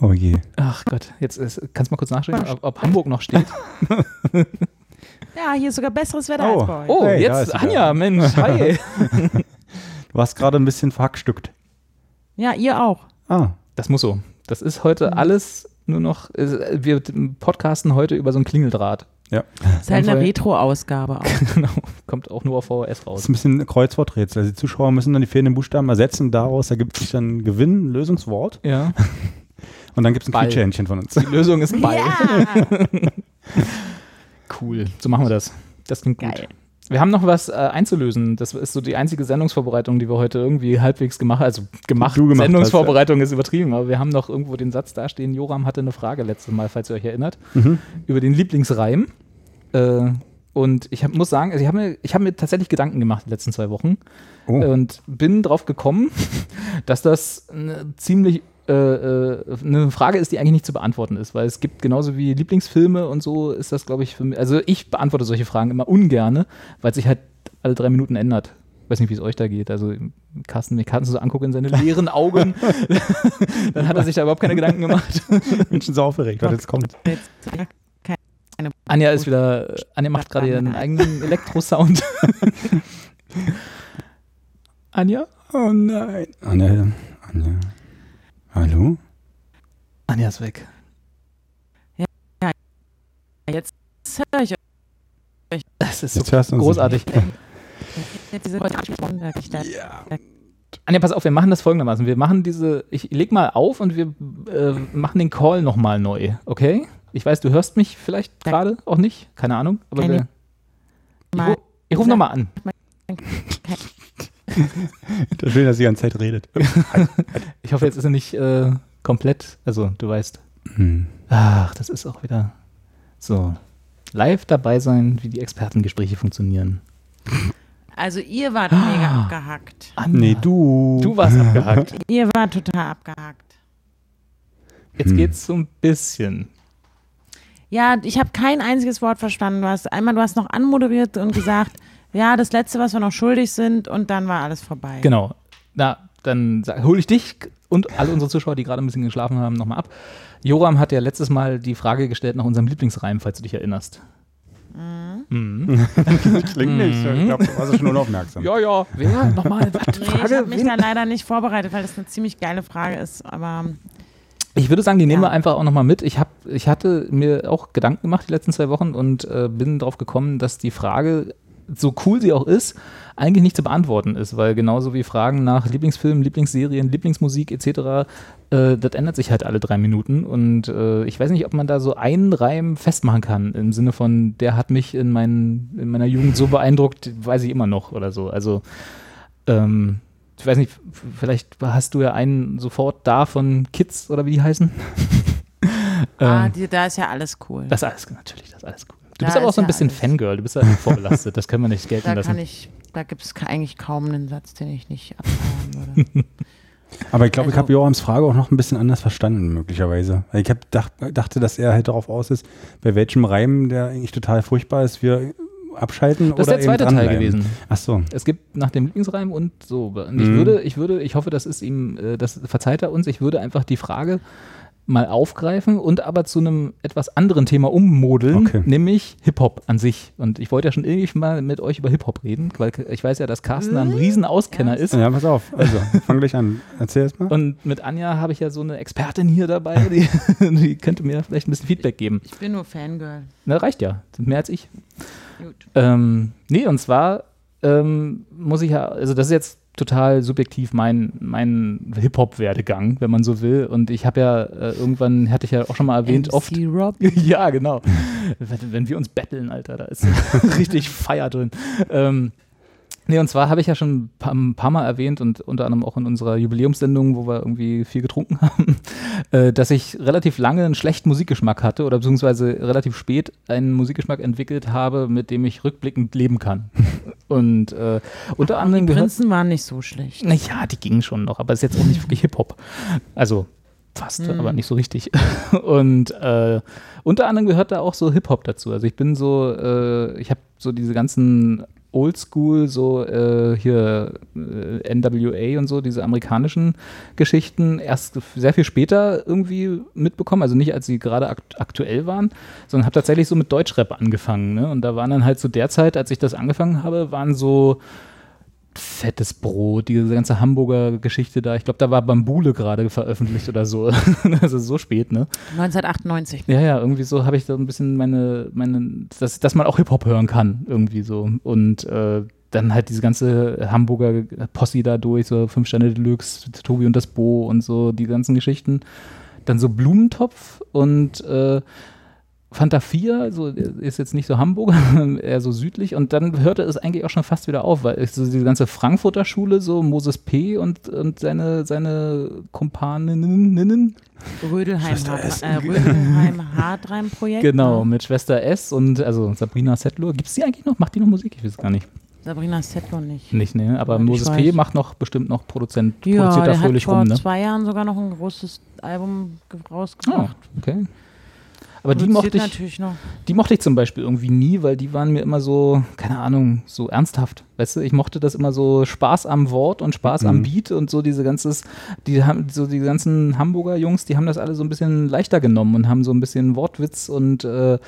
Oh je. Ach Gott, jetzt ist, kannst du mal kurz nachschauen, ob, ob Hamburg noch steht. Ja, hier ist sogar besseres Wetter Oh. als bei euch. Oh, Hey, jetzt Anja, Mensch, hi. Du hast gerade ein bisschen verhackstückt. Ja, ihr auch. Ah, Das muss so. Das ist heute alles nur noch, wir podcasten heute über so ein Klingeldraht. ja. Das ist halt eine Retro-Ausgabe auch. Genau, kommt auch nur auf VHS Das raus. ist ein bisschen ein Kreuzworträtsel. Also die Zuschauer müssen dann die fehlenden Buchstaben ersetzen. Daraus ergibt sich dann ein Gewinn, ein Lösungswort. Ja, Und dann gibt es ein. Quietschhähnchen von uns. die Lösung ist Ball. Ja, Cool, so machen wir das. Das klingt gut. Wir haben noch was äh, einzulösen. Das ist so die einzige Sendungsvorbereitung, die wir heute irgendwie halbwegs gemacht haben. Also gemacht, Du gemacht Sendungsvorbereitung ist übertrieben, aber wir haben noch irgendwo den Satz dastehen. Joram hatte eine Frage letztes Mal, falls ihr euch erinnert, Mhm. über den Lieblingsreim. Äh, und ich hab, muss sagen, also ich habe mir, ich hab mir tatsächlich Gedanken gemacht die letzten zwei Wochen Oh. und bin drauf gekommen, dass das eine ziemlich äh, äh, eine Frage ist, die eigentlich nicht zu beantworten ist, weil es gibt genauso wie Lieblingsfilme und so ist das, glaube ich, für mich, also ich beantworte solche Fragen immer ungerne, weil es sich halt alle drei Minuten ändert. Weiß nicht, wie es euch da geht. Also Carsten, mir Carsten so angucke in seine leeren Augen, dann hat er sich da überhaupt keine Gedanken gemacht. Menschen so aufgeregt, was jetzt kommt. Anja ist wieder, Anja macht gerade ihren eigenen Elektrosound. Anja? Oh nein. Anja, Anja. Hallo? Anja ist weg. Jetzt höre ich Das ist Jetzt so hörst du uns großartig. jetzt diese ich da, Anja, pass auf, wir machen das folgendermaßen. Wir machen diese, ich leg mal auf und wir äh, machen den Call nochmal neu, okay? Ich weiß, du hörst mich vielleicht Ja. gerade auch nicht, keine Ahnung, aber Keine- wir, ich, mal, ru- ich rufe nochmal an. Das schön, dass sie die ganze Zeit redet. Ich hoffe, jetzt ist er nicht äh, komplett, also du weißt. Hm. Ach, das ist auch wieder so. Live dabei sein, wie die Expertengespräche funktionieren. Also ihr wart mega abgehackt. Anja, Nee, du. Du warst abgehakt. Ihr wart total abgehackt. Jetzt Hm. geht's so ein bisschen. Ja, ich habe kein einziges Wort verstanden. Du hast einmal, du hast noch anmoderiert und gesagt, ja, das letzte, was wir noch schuldig sind, und dann war alles vorbei. Genau. Na, dann hole ich dich und alle unsere Zuschauer, die gerade ein bisschen geschlafen haben, nochmal ab. Joram hat ja letztes Mal die Frage gestellt nach unserem Lieblingsreim, falls du dich erinnerst. Mhm. Klingt nicht. Ich glaube, du warst schon unaufmerksam. Ja, ja. Wer? Nochmal? Was? Nee, ich habe mich da leider nicht vorbereitet, weil das eine ziemlich geile Frage ist. Aber Ich würde sagen, die nehmen Ja. wir einfach auch nochmal mit. Ich, hab, ich hatte mir auch Gedanken gemacht die letzten zwei Wochen und äh, bin darauf gekommen, dass die Frage, so cool sie auch ist, eigentlich nicht zu beantworten ist, weil genauso wie Fragen nach Lieblingsfilmen, Lieblingsserien, Lieblingsmusik etc., äh, das ändert sich halt alle drei Minuten und äh, ich weiß nicht, ob man da so einen Reim festmachen kann, im Sinne von, der hat mich in, meinen, in meiner Jugend so beeindruckt, weiß ich immer noch oder so. Also ähm, ich weiß nicht, vielleicht hast du ja einen sofort da von Kids oder wie die heißen. ah, ähm, die, da ist ja alles cool. das ist alles, natürlich, das ist alles cool. Du bist aber auch ist so ein ja bisschen alles. Fangirl, du bist ja vorbelastet, das können wir nicht gelten da lassen. kann ich, da gibt es eigentlich kaum einen Satz, den ich nicht abfeiern würde. Aber ich glaube, ich Also- habe Jorams Frage auch noch ein bisschen anders verstanden, möglicherweise. Ich hab dach, dachte, dass er halt darauf aus ist, bei welchem Reim, der eigentlich total furchtbar ist, wir abschalten das ist oder der zweite Teil gewesen. Ach so. Es gibt nach dem Lieblingsreim und so. Und ich Mhm. würde, ich würde, ich hoffe, das ist ihm, äh, das verzeiht er uns, ich würde einfach die Frage mal aufgreifen und aber zu einem etwas anderen Thema ummodeln, Okay. nämlich Hip-Hop an sich. Und ich wollte ja schon ewig mal mit euch über Hip-Hop reden, weil ich weiß ja, dass Carsten da ein riesen Auskenner ist. Ja, pass auf. Also, fang gleich an. Erzähl erst mal. Und mit Anja habe ich ja so eine Expertin hier dabei, die, die könnte mir vielleicht ein bisschen Feedback geben. Ich bin nur Fangirl. Na, reicht ja. Sind mehr als ich. Gut. Ähm, nee, und zwar ähm, muss ich ja, also das ist jetzt total subjektiv mein, mein Hip-Hop-Werdegang, wenn man so will. Und ich habe ja äh, irgendwann, hatte ich ja auch schon mal erwähnt, MC oft. Rob. ja, genau. wenn, wenn wir uns betteln, Alter, da ist richtig Feier drin. Ähm, nee, und zwar habe ich ja schon ein paar, ein paar Mal erwähnt und unter anderem auch in unserer Jubiläumssendung, wo wir irgendwie viel getrunken haben, äh, dass ich relativ lange einen schlechten Musikgeschmack hatte oder beziehungsweise relativ spät einen Musikgeschmack entwickelt habe, mit dem ich rückblickend leben kann. Und äh, unter Die anderem gehört. Prinzen waren nicht so schlecht. Naja, die gingen schon noch, aber es ist jetzt auch nicht wirklich Hip-Hop. Also fast, Mhm. aber nicht so richtig. Und äh, unter anderem gehört da auch so Hip-Hop dazu. Also ich bin so, äh, ich habe so diese ganzen Oldschool, so äh, hier äh, NWA und so, diese amerikanischen Geschichten erst sehr viel später irgendwie mitbekommen. Also nicht, als sie gerade akt aktuell waren, sondern habe tatsächlich so mit Deutschrap angefangen. Ne? Und da waren dann halt so derzeit, als ich das angefangen habe, waren so fettes Brot, diese ganze Hamburger Geschichte da. Ich glaube, da war Bambule gerade veröffentlicht oder so. also so spät, ne? 1998. Ja, ja, irgendwie so habe ich da ein bisschen meine, meine, dass, dass man auch Hip-Hop hören kann, irgendwie so. Und äh, dann halt diese ganze Hamburger Posse da durch, so Fünf Sterne Deluxe, Tobi und das Bo und so, die ganzen Geschichten. Dann so Blumentopf und äh, Fanta 4, also ist jetzt nicht so Hamburg, eher so südlich. Und dann hörte es eigentlich auch schon fast wieder auf, weil so diese ganze Frankfurter Schule, so Moses P. und, und seine, seine Kumpaninnen. Rödelheim, äh, Rödelheim Hardreim-Projekt. Genau, ne? mit Schwester S und also Sabrina Settler. Gibt es die eigentlich noch? Macht die noch Musik? Ich weiß es gar nicht. Sabrina Settler nicht. Nicht, ne? Aber ich Moses weiß. P. macht noch bestimmt noch Produzent, Ja, produziert da der fröhlich hat vor rum, ne? zwei Jahren sogar noch ein großes Album ge- Oh, rausgebracht. okay. Aber die mochte, ich, natürlich noch. die mochte ich zum Beispiel irgendwie nie, weil die waren mir immer so, keine Ahnung, so ernsthaft. Weißt du, ich mochte das immer so Spaß am Wort und Spaß am Mhm. Beat und so diese ganzes, die haben so die ganzen Hamburger Jungs, die haben das alle so ein bisschen leichter genommen und haben so ein bisschen Wortwitz und äh,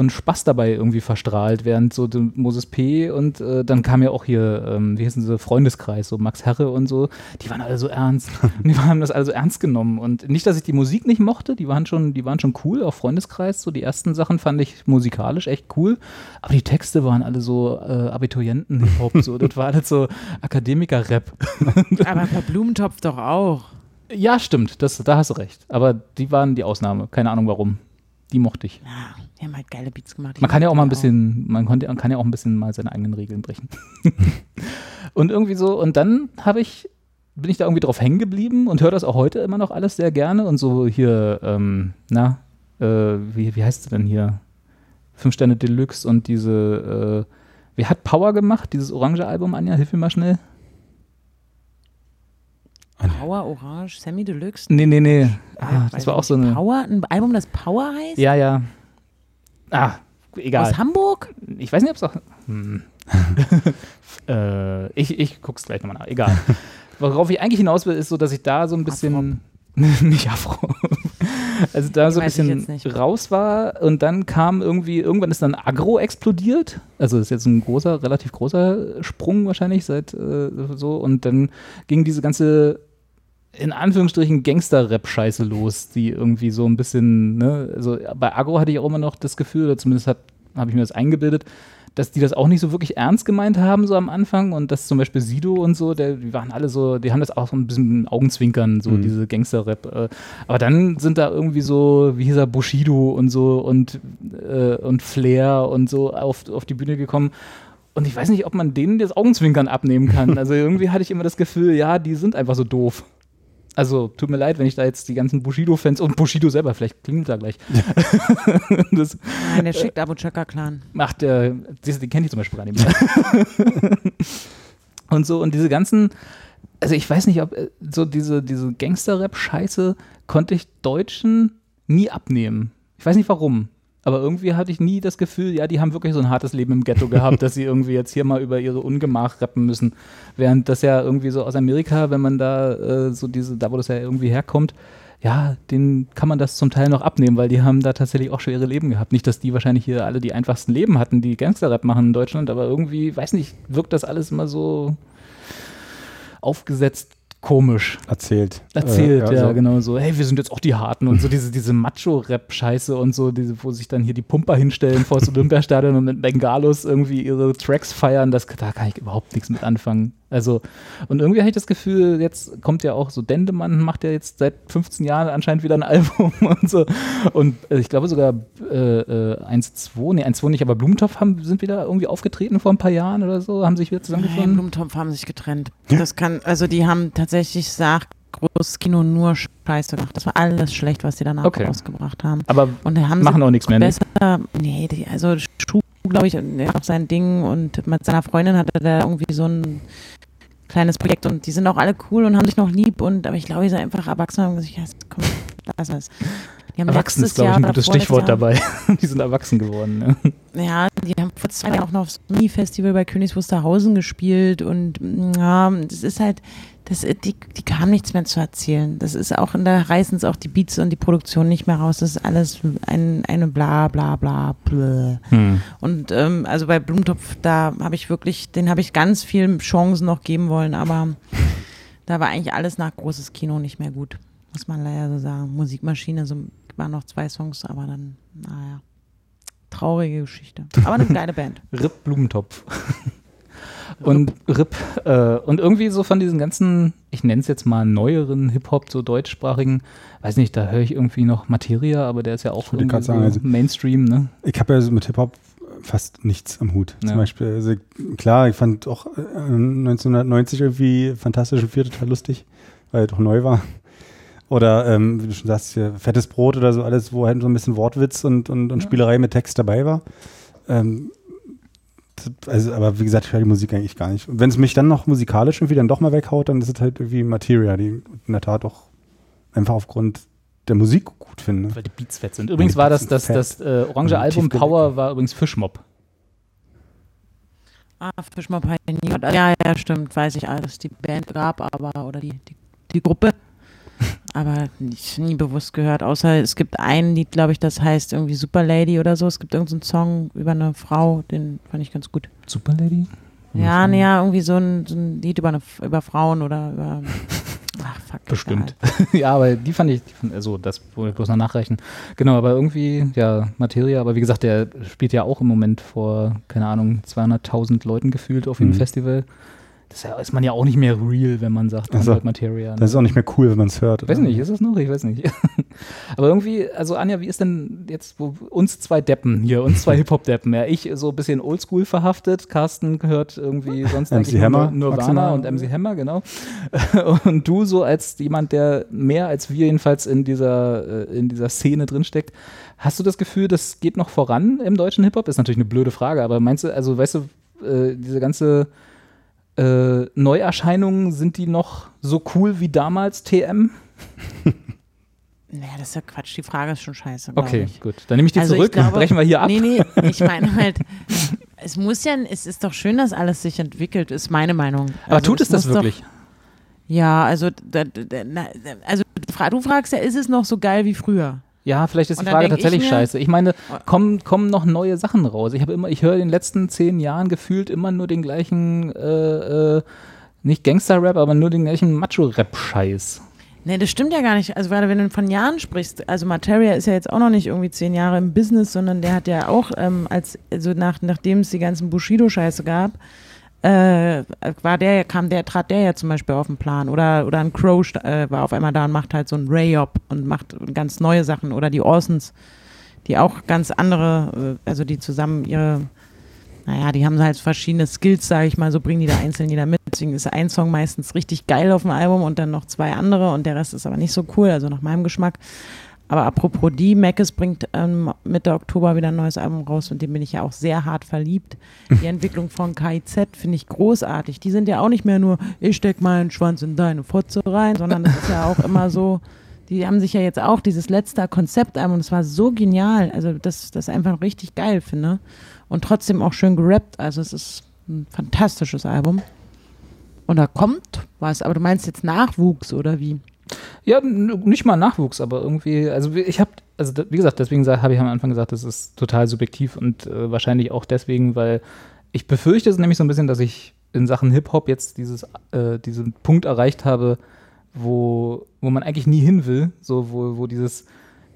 und Spaß dabei irgendwie verstrahlt, während so Moses P. und äh, dann kam ja auch hier, ähm, wie hießen sie, Freundeskreis, so Max Herre und so, die waren alle so ernst. Und die haben das alle so ernst genommen. Und nicht, dass ich die Musik nicht mochte, die waren schon, die waren schon cool, auch Freundeskreis, so die ersten Sachen fand ich musikalisch echt cool, aber die Texte waren alle so äh, Abiturienten-Hip-Hop, so, das war alles so Akademiker-Rap. Aber bei Blumentopf doch auch. Ja, stimmt, das, da hast du recht. Aber die waren die Ausnahme, keine Ahnung warum. Die mochte ich. Ja, die haben halt geile Beats gemacht. Die Man kann ja auch mal ein bisschen, man konnte, man kann ja auch ein bisschen mal seine eigenen Regeln brechen. und irgendwie so, und dann habe ich, bin ich da irgendwie drauf hängen geblieben und höre das auch heute immer noch alles sehr gerne. Und so hier, ähm, na, äh, wie, wie heißt es denn hier? Fünf Sterne Deluxe und diese, äh, wie hat Power gemacht, dieses orange Album, Anja? Hilf mir mal schnell. Power, Orange, Semi Deluxe. Nee, nee, nee. Ah, das war auch so eine. Power, ein Album, das Power heißt? Ja, ja. Ah, egal. Aus Hamburg? Ich weiß nicht, ob es auch. Hm. äh, ich, ich guck's gleich nochmal nach. Egal. Worauf ich eigentlich hinaus will, ist so, dass ich da so ein bisschen. nicht Afro. also da so ein bisschen raus war und dann kam irgendwie, irgendwann ist dann Agro explodiert. Also das ist jetzt ein großer, relativ großer Sprung wahrscheinlich seit äh, so. Und dann ging diese ganze in Anführungsstrichen Gangster-Rap-Scheiße los, die irgendwie so ein bisschen, ne, also bei Agro hatte ich auch immer noch das Gefühl, oder zumindest habe ich mir das eingebildet, dass die das auch nicht so wirklich ernst gemeint haben, so am Anfang und dass zum Beispiel Sido und so, der, die waren alle so, die haben das auch so ein bisschen Augenzwinkern, so Mhm. diese Gangster-Rap. Äh, aber dann sind da irgendwie so, wie hieß er, Bushido und so und, äh, und Flair und so auf, auf die Bühne gekommen. Und ich weiß nicht, ob man denen das Augenzwinkern abnehmen kann. Also irgendwie hatte ich immer das Gefühl, ja, die sind einfach so doof. Also, tut mir leid, wenn ich da jetzt die ganzen Bushido-Fans und Bushido selber, vielleicht klingelt er gleich. das Nein, der schickt Abu Chaka Clan. macht der, siehst den kenne ich zum Beispiel gar nicht mehr. und so, und diese ganzen, also ich weiß nicht, ob äh, so diese, diese Gangster-Rap-Scheiße konnte ich Deutschen nie abnehmen. Ich weiß nicht warum. Aber irgendwie hatte ich nie das Gefühl, ja, die haben wirklich so ein hartes Leben im Ghetto gehabt, dass sie irgendwie jetzt hier mal über ihre Ungemach rappen müssen. Während das ja irgendwie so aus Amerika, wenn man da äh, so diese, da wo das ja irgendwie herkommt, ja, denen kann man das zum Teil noch abnehmen, weil die haben da tatsächlich auch schwere Leben gehabt. Nicht, dass die wahrscheinlich hier alle die einfachsten Leben hatten, die Gangster-Rap machen in Deutschland, aber irgendwie, weiß nicht, wirkt das alles immer so aufgesetzt komisch. Erzählt. Erzählt, Äh, ja, so. genau so, hey, wir sind jetzt auch die Harten und so diese, diese Macho-Rap-Scheiße und so, diese, wo sich dann hier die Pumper hinstellen vor das Olympiastadion und mit Bengalos irgendwie ihre Tracks feiern, das, da kann ich überhaupt nichts mit anfangen. Also, und irgendwie habe ich das Gefühl, jetzt kommt ja auch so Dendemann, macht ja jetzt seit 15 Jahren anscheinend wieder ein Album und so. Und äh, ich glaube sogar äh, äh, 1-2, nee, 1-2 nicht, aber Blumentopf haben, sind wieder irgendwie aufgetreten vor ein paar Jahren oder so, haben sich wieder zusammengefunden. Blumentopf haben sich getrennt. Das kann, also die haben tatsächlich sagt großes Kino nur Scheiße gemacht. Das war alles schlecht, was die danach Okay. rausgebracht haben. aber Und da haben machen sie auch nichts mehr, besser, nee, die, also Schuh, glaube ich, hat sein Ding und mit seiner Freundin hatte der irgendwie so ein kleines Projekt und die sind auch alle cool und haben sich noch lieb und aber ich glaube, die sind einfach erwachsen und haben gesagt, ja, komm, lass es. Erwachsen ist, glaube ich, ein gutes Stichwort dabei. die sind erwachsen geworden. Ne? Ja, die haben vor zwei Jahren auch noch aufs Mini-Festival bei Königs Wusterhausen gespielt und ja, das ist halt, das, die, die haben nichts mehr zu erzählen. Das ist auch, da reißen es auch die Beats und die Produktion nicht mehr raus. Das ist alles ein, eine bla bla bla bla. Hm. Und ähm, also bei Blumentopf, da habe ich wirklich, den habe ich ganz viel Chancen noch geben wollen, aber da war eigentlich alles nach großes Kino nicht mehr gut. Muss man leider so sagen. Musikmaschine, so waren noch zwei Songs, aber dann, naja. Traurige Geschichte. Aber eine geile Band. Rip Blumentopf. Und Rip, äh, und irgendwie so von diesen ganzen, ich nenne es jetzt mal neueren Hip-Hop, so deutschsprachigen, weiß nicht, da höre ich irgendwie noch Materia, aber der ist ja auch irgendwie sagen, also, Mainstream, ne? Ich habe ja so mit Hip-Hop fast nichts am Hut. Ja. Zum Beispiel, also klar, ich fand auch äh, 1990 irgendwie Fantastische Vier total lustig, weil er doch neu war. Oder, ähm, wie du schon sagst, hier, fettes Brot oder so, alles, wo halt so ein bisschen Wortwitz und, und, und Spielerei mit Text dabei war. Ähm, also, aber wie gesagt, ich höre die Musik eigentlich gar nicht. Und wenn es mich dann noch musikalisch irgendwie dann doch mal weghaut, dann ist es halt irgendwie Materia, die in der Tat auch einfach aufgrund der Musik gut finde. Weil die Beats fett sind. Übrigens war das, das, das, das äh, orange Album Power war übrigens Fischmob. Ah, Fischmob hat nie. Ja, ja, stimmt, weiß ich alles. Die Band gab, aber, oder die, die, die Gruppe aber ich nie bewusst gehört, außer es gibt ein Lied, glaube ich, das heißt irgendwie Super Lady oder so. Es gibt irgendeinen Song über eine Frau, den fand ich ganz gut. Super Lady? Ja, nee, ja, irgendwie so ein, so ein Lied über, eine, über Frauen oder über. Ach, fuck. Bestimmt. ja, aber die fand ich, also das wollte ich bloß noch nachreichen. Genau, aber irgendwie, ja, Materia, aber wie gesagt, der spielt ja auch im Moment vor, keine Ahnung, 200.000 Leuten gefühlt auf jedem mhm. Festival. Das ist man ja auch nicht mehr real, wenn man sagt, also, Materia. Ne? Das ist auch nicht mehr cool, wenn man es hört. Oder? Weiß nicht, ist es noch? Ich weiß nicht. Aber irgendwie, also Anja, wie ist denn jetzt wo, uns zwei Deppen hier, uns zwei Hip-Hop-Deppen? Ja, ich so ein bisschen oldschool verhaftet, Carsten gehört irgendwie sonst MC Hammer, nur Nirvana und MC Hammer, genau. Und du so als jemand, der mehr als wir jedenfalls in dieser, äh, in dieser Szene drinsteckt, hast du das Gefühl, das geht noch voran im deutschen Hip-Hop? Ist natürlich eine blöde Frage, aber meinst du, also weißt du, äh, diese ganze äh, Neuerscheinungen, sind die noch so cool wie damals TM? Naja, das ist ja Quatsch. Die Frage ist schon scheiße. Okay, ich. gut. Dann nehme ich die also zurück und brechen wir hier ab. Nee, nee, ich meine halt, es muss ja, es ist doch schön, dass alles sich entwickelt, ist meine Meinung. Aber also tut es, das wirklich? Doch, ja, also, da, da, also du fragst ja, ist es noch so geil wie früher? Ja, vielleicht ist die Frage tatsächlich ich scheiße. Ich meine, kommen, kommen noch neue Sachen raus. Ich habe immer, ich höre in den letzten zehn Jahren gefühlt immer nur den gleichen, äh, äh, nicht Gangster-Rap, aber nur den gleichen Macho-Rap-Scheiß. Nee, das stimmt ja gar nicht. Also gerade wenn du von Jahren sprichst, also Materia ist ja jetzt auch noch nicht irgendwie zehn Jahre im Business, sondern der hat ja auch, ähm, als, also nach, nachdem es die ganzen Bushido-Scheiße gab, äh, war der, kam der, trat der ja zum Beispiel auf den Plan. Oder, oder ein Crow äh, war auf einmal da und macht halt so ein Rayop und macht ganz neue Sachen. Oder die Orsons, die auch ganz andere, äh, also die zusammen ihre, naja, die haben halt verschiedene Skills, sage ich mal, so bringen die da einzeln jeder mit. Deswegen ist ein Song meistens richtig geil auf dem Album und dann noch zwei andere und der Rest ist aber nicht so cool, also nach meinem Geschmack. Aber apropos die, Mackes bringt ähm, Mitte Oktober wieder ein neues Album raus und dem bin ich ja auch sehr hart verliebt. Die Entwicklung von KIZ finde ich großartig. Die sind ja auch nicht mehr nur, ich steck meinen Schwanz in deine Fotze rein, sondern das ist ja auch immer so, die haben sich ja jetzt auch dieses letzte Konzeptalbum, das war so genial, also das, das einfach richtig geil finde. Und trotzdem auch schön gerappt, also es ist ein fantastisches Album. Und da kommt was, aber du meinst jetzt Nachwuchs oder wie? Ja, nicht mal Nachwuchs, aber irgendwie, also ich habe, also wie gesagt, deswegen habe ich am Anfang gesagt, das ist total subjektiv und äh, wahrscheinlich auch deswegen, weil ich befürchte es nämlich so ein bisschen, dass ich in Sachen Hip-Hop jetzt dieses, äh, diesen Punkt erreicht habe, wo, wo man eigentlich nie hin will, so wo, wo dieses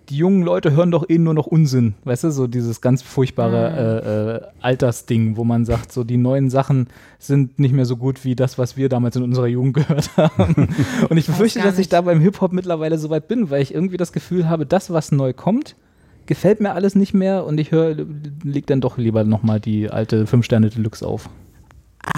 die jungen Leute hören doch eh nur noch Unsinn, weißt du, so dieses ganz furchtbare mhm. äh, äh, Altersding, wo man sagt, so die neuen Sachen sind nicht mehr so gut wie das, was wir damals in unserer Jugend gehört haben. Und ich befürchte, dass ich da beim Hip-Hop mittlerweile so weit bin, weil ich irgendwie das Gefühl habe, das, was neu kommt, gefällt mir alles nicht mehr und ich höre, leg dann doch lieber nochmal die alte 5-Sterne-Deluxe auf.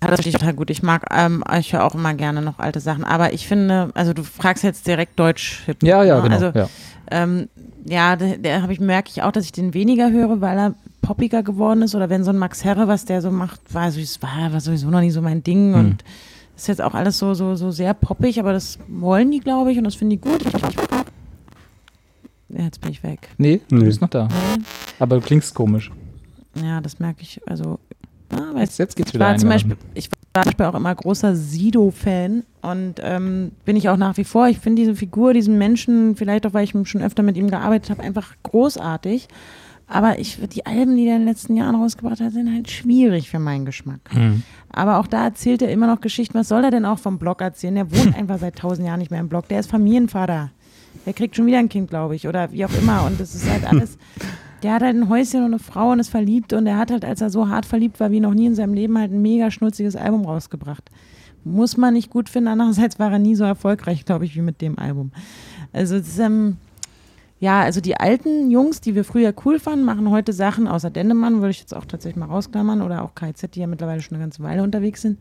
Ah, das finde ich total gut. Ich mag, ähm, ich höre auch immer gerne noch alte Sachen. Aber ich finde, also du fragst jetzt direkt Deutsch. Hip ja, ja, ne? genau. Also, ja. Ähm, ja, der, der habe ich merke ich auch, dass ich den weniger höre, weil er poppiger geworden ist. Oder wenn so ein Max Herre, was der so macht, war, so, war, war sowieso noch nicht so mein Ding. Hm. Und ist jetzt auch alles so, so, so sehr poppig, aber das wollen die, glaube ich, und das finde ich gut. ja, jetzt bin ich weg. Nee, du nee. bist noch da. Nee. Aber du klingst komisch. Ja, das merke ich. Also, ah, weiß, jetzt geht's ich war zum Beispiel, ich war zum Beispiel auch immer großer Sido-Fan und ähm, bin ich auch nach wie vor. Ich finde diese Figur, diesen Menschen, vielleicht auch, weil ich schon öfter mit ihm gearbeitet habe, einfach großartig. Aber ich, die Alben, die er in den letzten Jahren rausgebracht hat, sind halt schwierig für meinen Geschmack. Mhm. Aber auch da erzählt er immer noch Geschichten. Was soll er denn auch vom Blog erzählen? Der wohnt einfach seit tausend Jahren nicht mehr im Blog. Der ist Familienvater. Der kriegt schon wieder ein Kind, glaube ich, oder wie auch immer. Und das ist halt alles. Der hat halt ein Häuschen und eine Frau und ist verliebt. Und er hat halt, als er so hart verliebt war wie noch nie in seinem Leben, halt ein mega schnulziges Album rausgebracht. Muss man nicht gut finden. Andererseits war er nie so erfolgreich, glaube ich, wie mit dem Album. Also, das ähm, ja, also die alten Jungs, die wir früher cool fanden, machen heute Sachen, außer Dendemann, würde ich jetzt auch tatsächlich mal rausklammern, oder auch KZ, die ja mittlerweile schon eine ganze Weile unterwegs sind.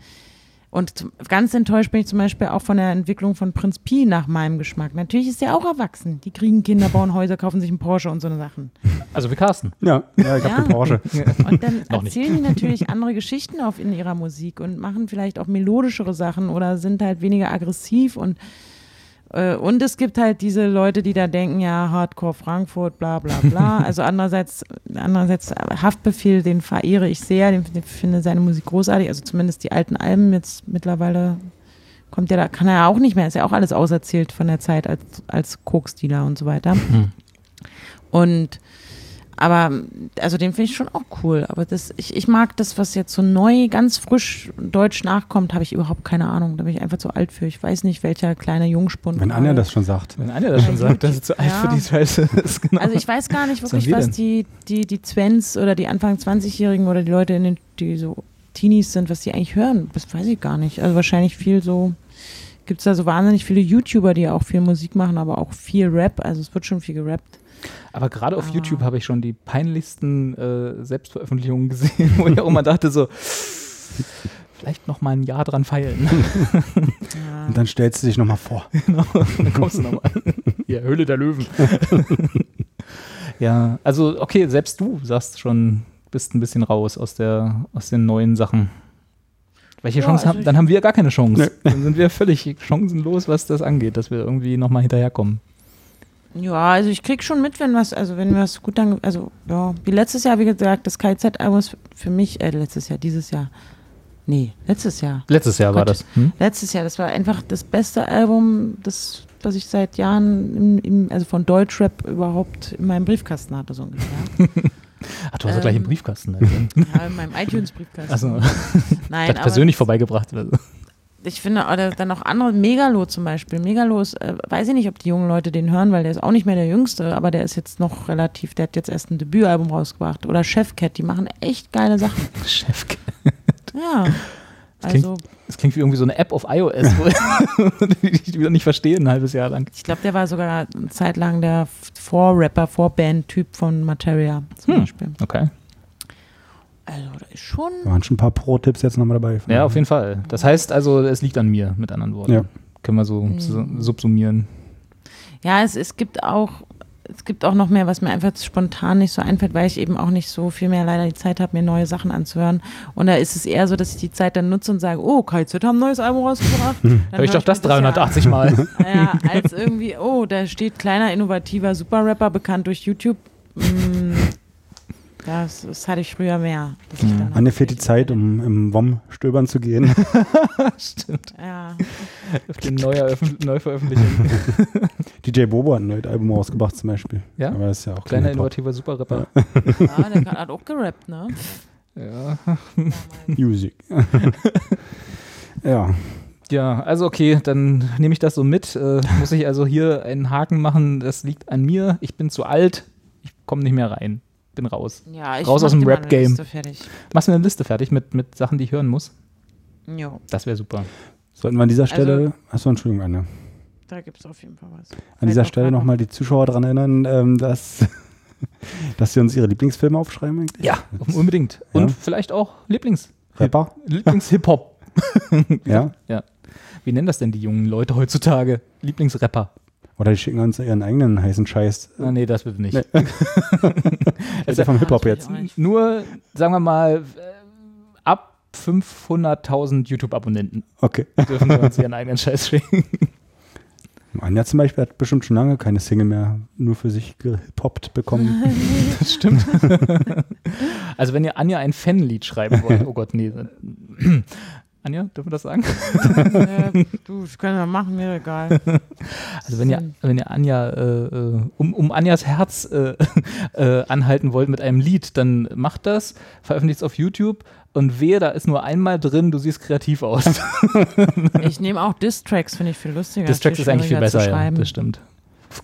Und ganz enttäuscht bin ich zum Beispiel auch von der Entwicklung von Prinz Pi nach meinem Geschmack. Natürlich ist der auch erwachsen. Die kriegen Kinder, bauen Häuser, kaufen sich einen Porsche und so eine Sachen. Also wie Carsten. Ja, ja ich habe ja. einen Porsche. Und dann erzählen die natürlich andere Geschichten auf in ihrer Musik und machen vielleicht auch melodischere Sachen oder sind halt weniger aggressiv und äh, und es gibt halt diese Leute, die da denken, ja, Hardcore Frankfurt, bla bla bla. Also andererseits, andererseits Haftbefehl, den verehre ich sehr, den, den finde seine Musik großartig. Also zumindest die alten Alben jetzt mittlerweile kommt ja da, kann er ja auch nicht mehr, ist ja auch alles auserzählt von der Zeit als, als Koks-Dealer und so weiter. Mhm. Und aber also den finde ich schon auch cool. Aber das, ich, ich mag das, was jetzt so neu, ganz frisch deutsch nachkommt, habe ich überhaupt keine Ahnung. Da bin ich einfach zu alt für. Ich weiß nicht, welcher kleine Jungspund. Wenn Anja das schon sagt. Wenn Anja das schon sagt, dass sie zu alt ja. für die Scheiße ist. Genau. Also ich weiß gar nicht wirklich, was, was die, die, die Zwens oder die Anfang 20-Jährigen oder die Leute, in den, die so Teenies sind, was die eigentlich hören. Das weiß ich gar nicht. Also wahrscheinlich viel so gibt es da so wahnsinnig viele YouTuber, die auch viel Musik machen, aber auch viel Rap. Also es wird schon viel gerappt. Aber gerade auf ah. YouTube habe ich schon die peinlichsten äh, Selbstveröffentlichungen gesehen, wo ich auch immer dachte so, vielleicht noch mal ein Jahr dran feilen. Ja. Und dann stellst du dich noch mal vor. Genau, dann kommst du noch mal. Ja, Höhle der Löwen. ja, also okay, selbst du sagst schon, bist ein bisschen raus aus, der, aus den neuen Sachen. Welche ja, Chance also haben? Dann haben wir gar keine Chance. Nee. Dann sind wir völlig chancenlos, was das angeht, dass wir irgendwie noch mal hinterherkommen. Ja, also ich krieg schon mit, wenn was, also wenn was gut dann, also ja, wie letztes Jahr, wie gesagt, das KZ-Album ist für mich, äh, letztes Jahr, dieses Jahr. Nee, letztes Jahr. Letztes Jahr oh war das. Hm? Letztes Jahr, das war einfach das beste Album, das, was ich seit Jahren, im, im, also von Deutschrap überhaupt in meinem Briefkasten hatte, so ungefähr. Ach, du hast ähm, gleich einen Briefkasten. Also. ja, in meinem iTunes-Briefkasten. Achso. Nein, das persönlich vorbeigebracht oder so ich finde, oder dann auch andere, Megalo zum Beispiel. Megalo ist, äh, weiß ich nicht, ob die jungen Leute den hören, weil der ist auch nicht mehr der Jüngste, aber der ist jetzt noch relativ, der hat jetzt erst ein Debütalbum rausgebracht. Oder Chefcat, die machen echt geile Sachen. Chefcat. Ja. Das klingt, also, das klingt wie irgendwie so eine App auf iOS, die ich wieder nicht verstehe ein halbes Jahr lang. Ich glaube, der war sogar eine Zeit lang der Vorrapper, Vorband-Typ von Materia zum hm, Beispiel. Okay. Also, da ist schon. Da waren schon ein paar Pro-Tipps jetzt nochmal dabei. Ja, auf jeden Fall. Das heißt also, es liegt an mir, mit anderen Worten. Ja. Können wir so mhm. subsumieren. Ja, es, es gibt auch. Es gibt auch noch mehr, was mir einfach spontan nicht so einfällt, weil ich eben auch nicht so viel mehr leider die Zeit habe, mir neue Sachen anzuhören. Und da ist es eher so, dass ich die Zeit dann nutze und sage, oh, KZ haben ein neues Album rausgebracht. Hör ich doch das 380 ja, Mal. Ja, als irgendwie, oh, da steht kleiner, innovativer Superrapper, bekannt durch YouTube. Das, das hatte ich früher mehr. Mhm. Anne fehlt die Zeit, um im WOM stöbern zu gehen. Stimmt. Ja. Auf die neue Neuveröffentlichung. DJ Bobo hat ein neues Album rausgebracht zum Beispiel. Ja? Aber ist ja auch Kleiner innovativer Superrapper. Ja. ja, der hat auch gerappt, ne? Ja. Music. ja. Ja, also okay, dann nehme ich das so mit. Äh, muss ich also hier einen Haken machen, das liegt an mir. Ich bin zu alt, ich komme nicht mehr rein bin raus. Ja, ich raus aus dem Rap-Game. Machst du eine Liste fertig mit, mit Sachen, die ich hören muss? Jo. Das wäre super. Sollten wir an dieser Stelle, also, achso, Entschuldigung, Anne. Da gibt es auf jeden Fall was. An dieser Stelle nochmal die Zuschauer daran erinnern, ähm, dass, dass sie uns ihre Lieblingsfilme aufschreiben eigentlich. Ja, unbedingt. Und ja. vielleicht auch Lieblings- Rapper? Lieblings-Hip-Hop. ja? Ja. Wie nennen das denn die jungen Leute heutzutage? Lieblingsrapper. Oder die schicken uns ihren eigenen heißen Scheiß. Ah, nee, das wird nicht. Nee. das ist ja vom Hip-Hop jetzt. Nur, sagen wir mal, äh, ab 500.000 YouTube-Abonnenten. Okay. Dürfen wir uns ihren eigenen Scheiß schicken. Anja zum Beispiel hat bestimmt schon lange keine Single mehr nur für sich gepoppt bekommen. das stimmt. also wenn ihr Anja ein Fanlied schreiben wollt, oh Gott, nee. Anja, dürfen wir das sagen? äh, du, das können wir machen, mir egal. Also wenn ihr, wenn ihr Anja, äh, äh um, um Anjas Herz äh, äh, anhalten wollt mit einem Lied, dann macht das, veröffentlicht es auf YouTube und wehe, da ist nur einmal drin, du siehst kreativ aus. ich nehme auch Distracks, finde ich viel lustiger. Distracks ist eigentlich viel besser, ja, das stimmt.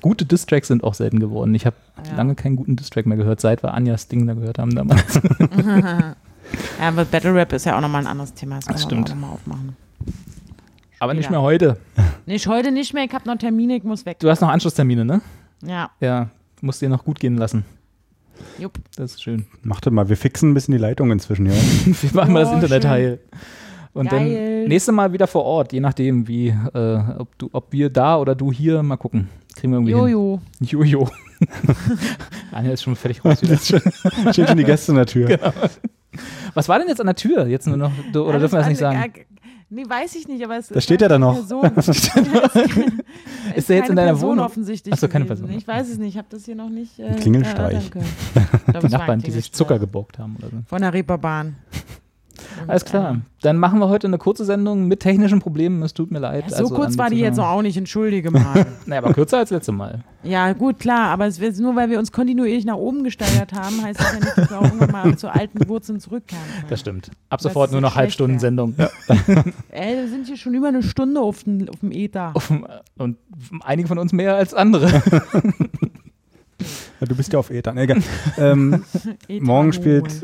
Gute Distracks sind auch selten geworden. Ich habe ja. lange keinen guten Distrack mehr gehört, seit wir Anjas Ding da gehört haben damals. Ja, aber Battle Rap ist ja auch nochmal ein anderes Thema. Das, das stimmt. Mal aufmachen. Aber nicht mehr heute. Nicht heute nicht mehr. Ich habe noch Termine, ich muss weg. Du hast noch Anschlusstermine, ne? Ja. Ja, musst dir noch gut gehen lassen. Jupp. Das ist schön. Mach das mal, wir fixen ein bisschen die Leitung inzwischen, ja. wir machen mal das Internet schön. heil. Und Geil. dann nächstes Mal wieder vor Ort, je nachdem, wie, äh, ob, du, ob wir da oder du hier, mal gucken. Kriegen wir irgendwie Jojo. hin. Jojo. Anja ist schon fertig raus. Steht schon die Gäste in der Tür. Genau. Was war denn jetzt an der Tür? Jetzt nur noch, oder dürfen wir das nicht sagen? Nee, weiß ich nicht, aber es Da steht ja da noch. ist der jetzt in deiner Person Wohnung? offensichtlich. Achso, keine Person. Ich weiß es nicht, ich habe das hier noch nicht. Äh, Klingelstreich. die Nachbarn, die sich Zucker geborgt haben oder so. Von der Reeperbahn. Alles klar. Dann machen wir heute eine kurze Sendung mit technischen Problemen. Es tut mir leid. Ja, so also kurz war die jetzt auch nicht, entschuldige mal. naja, aber kürzer als letzte Mal. Ja, gut, klar. Aber es wird nur, weil wir uns kontinuierlich nach oben gesteigert haben, heißt das ja nicht, dass wir auch irgendwann mal zu alten Wurzeln zurückkehren. Das stimmt. Ab sofort nur noch Halbstunden-Sendung. Ja. Ey, wir sind hier schon über eine Stunde auf dem, auf dem Ether. Auf dem, und einige von uns mehr als andere. ja, du bist ja auf Ether. Nee, ähm, morgen spielt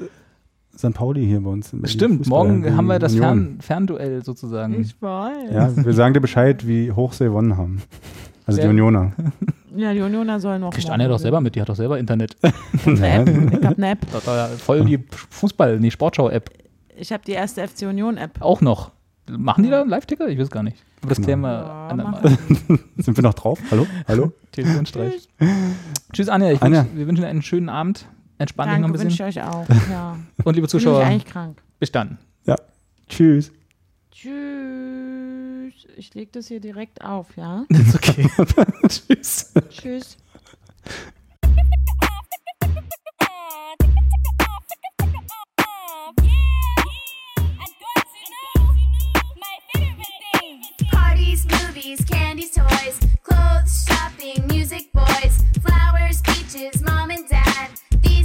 St. Pauli hier bei uns. Stimmt, Fußball, morgen haben wir das Fern Fernduell sozusagen. Ich weiß. Ja, wir sagen dir Bescheid, wie hoch sie gewonnen haben. Also Sehr die Unioner. Ja, die Unioner sollen noch. Kriegt Anja doch selber mit, die hat doch selber Internet. Ich hab eine App. Ich hab eine App. Voll die Fußball, die Sportschau-App. Ich habe die erste FC Union-App. Auch noch. Machen die da Live-Ticker? Ich weiß gar nicht. Aber das klären wir ja, andermal. Sind wir noch drauf? Hallo? Hallo? Telefonstreich. Tschüss. Anja. Anja. Wünsch, wir wünschen dir einen schönen Abend. Entspannt dich noch ein bisschen. wünsche ich euch auch, ja. Und liebe Zuschauer, Bin ich eigentlich krank. bis dann. Ja. Tschüss. Tschüss. Ich lege das hier direkt auf, ja? Das ist okay. Tschüss. Tschüss. Parties, movies, candies, toys, clothes, shopping, music, boys, flowers, beaches, mom and dad.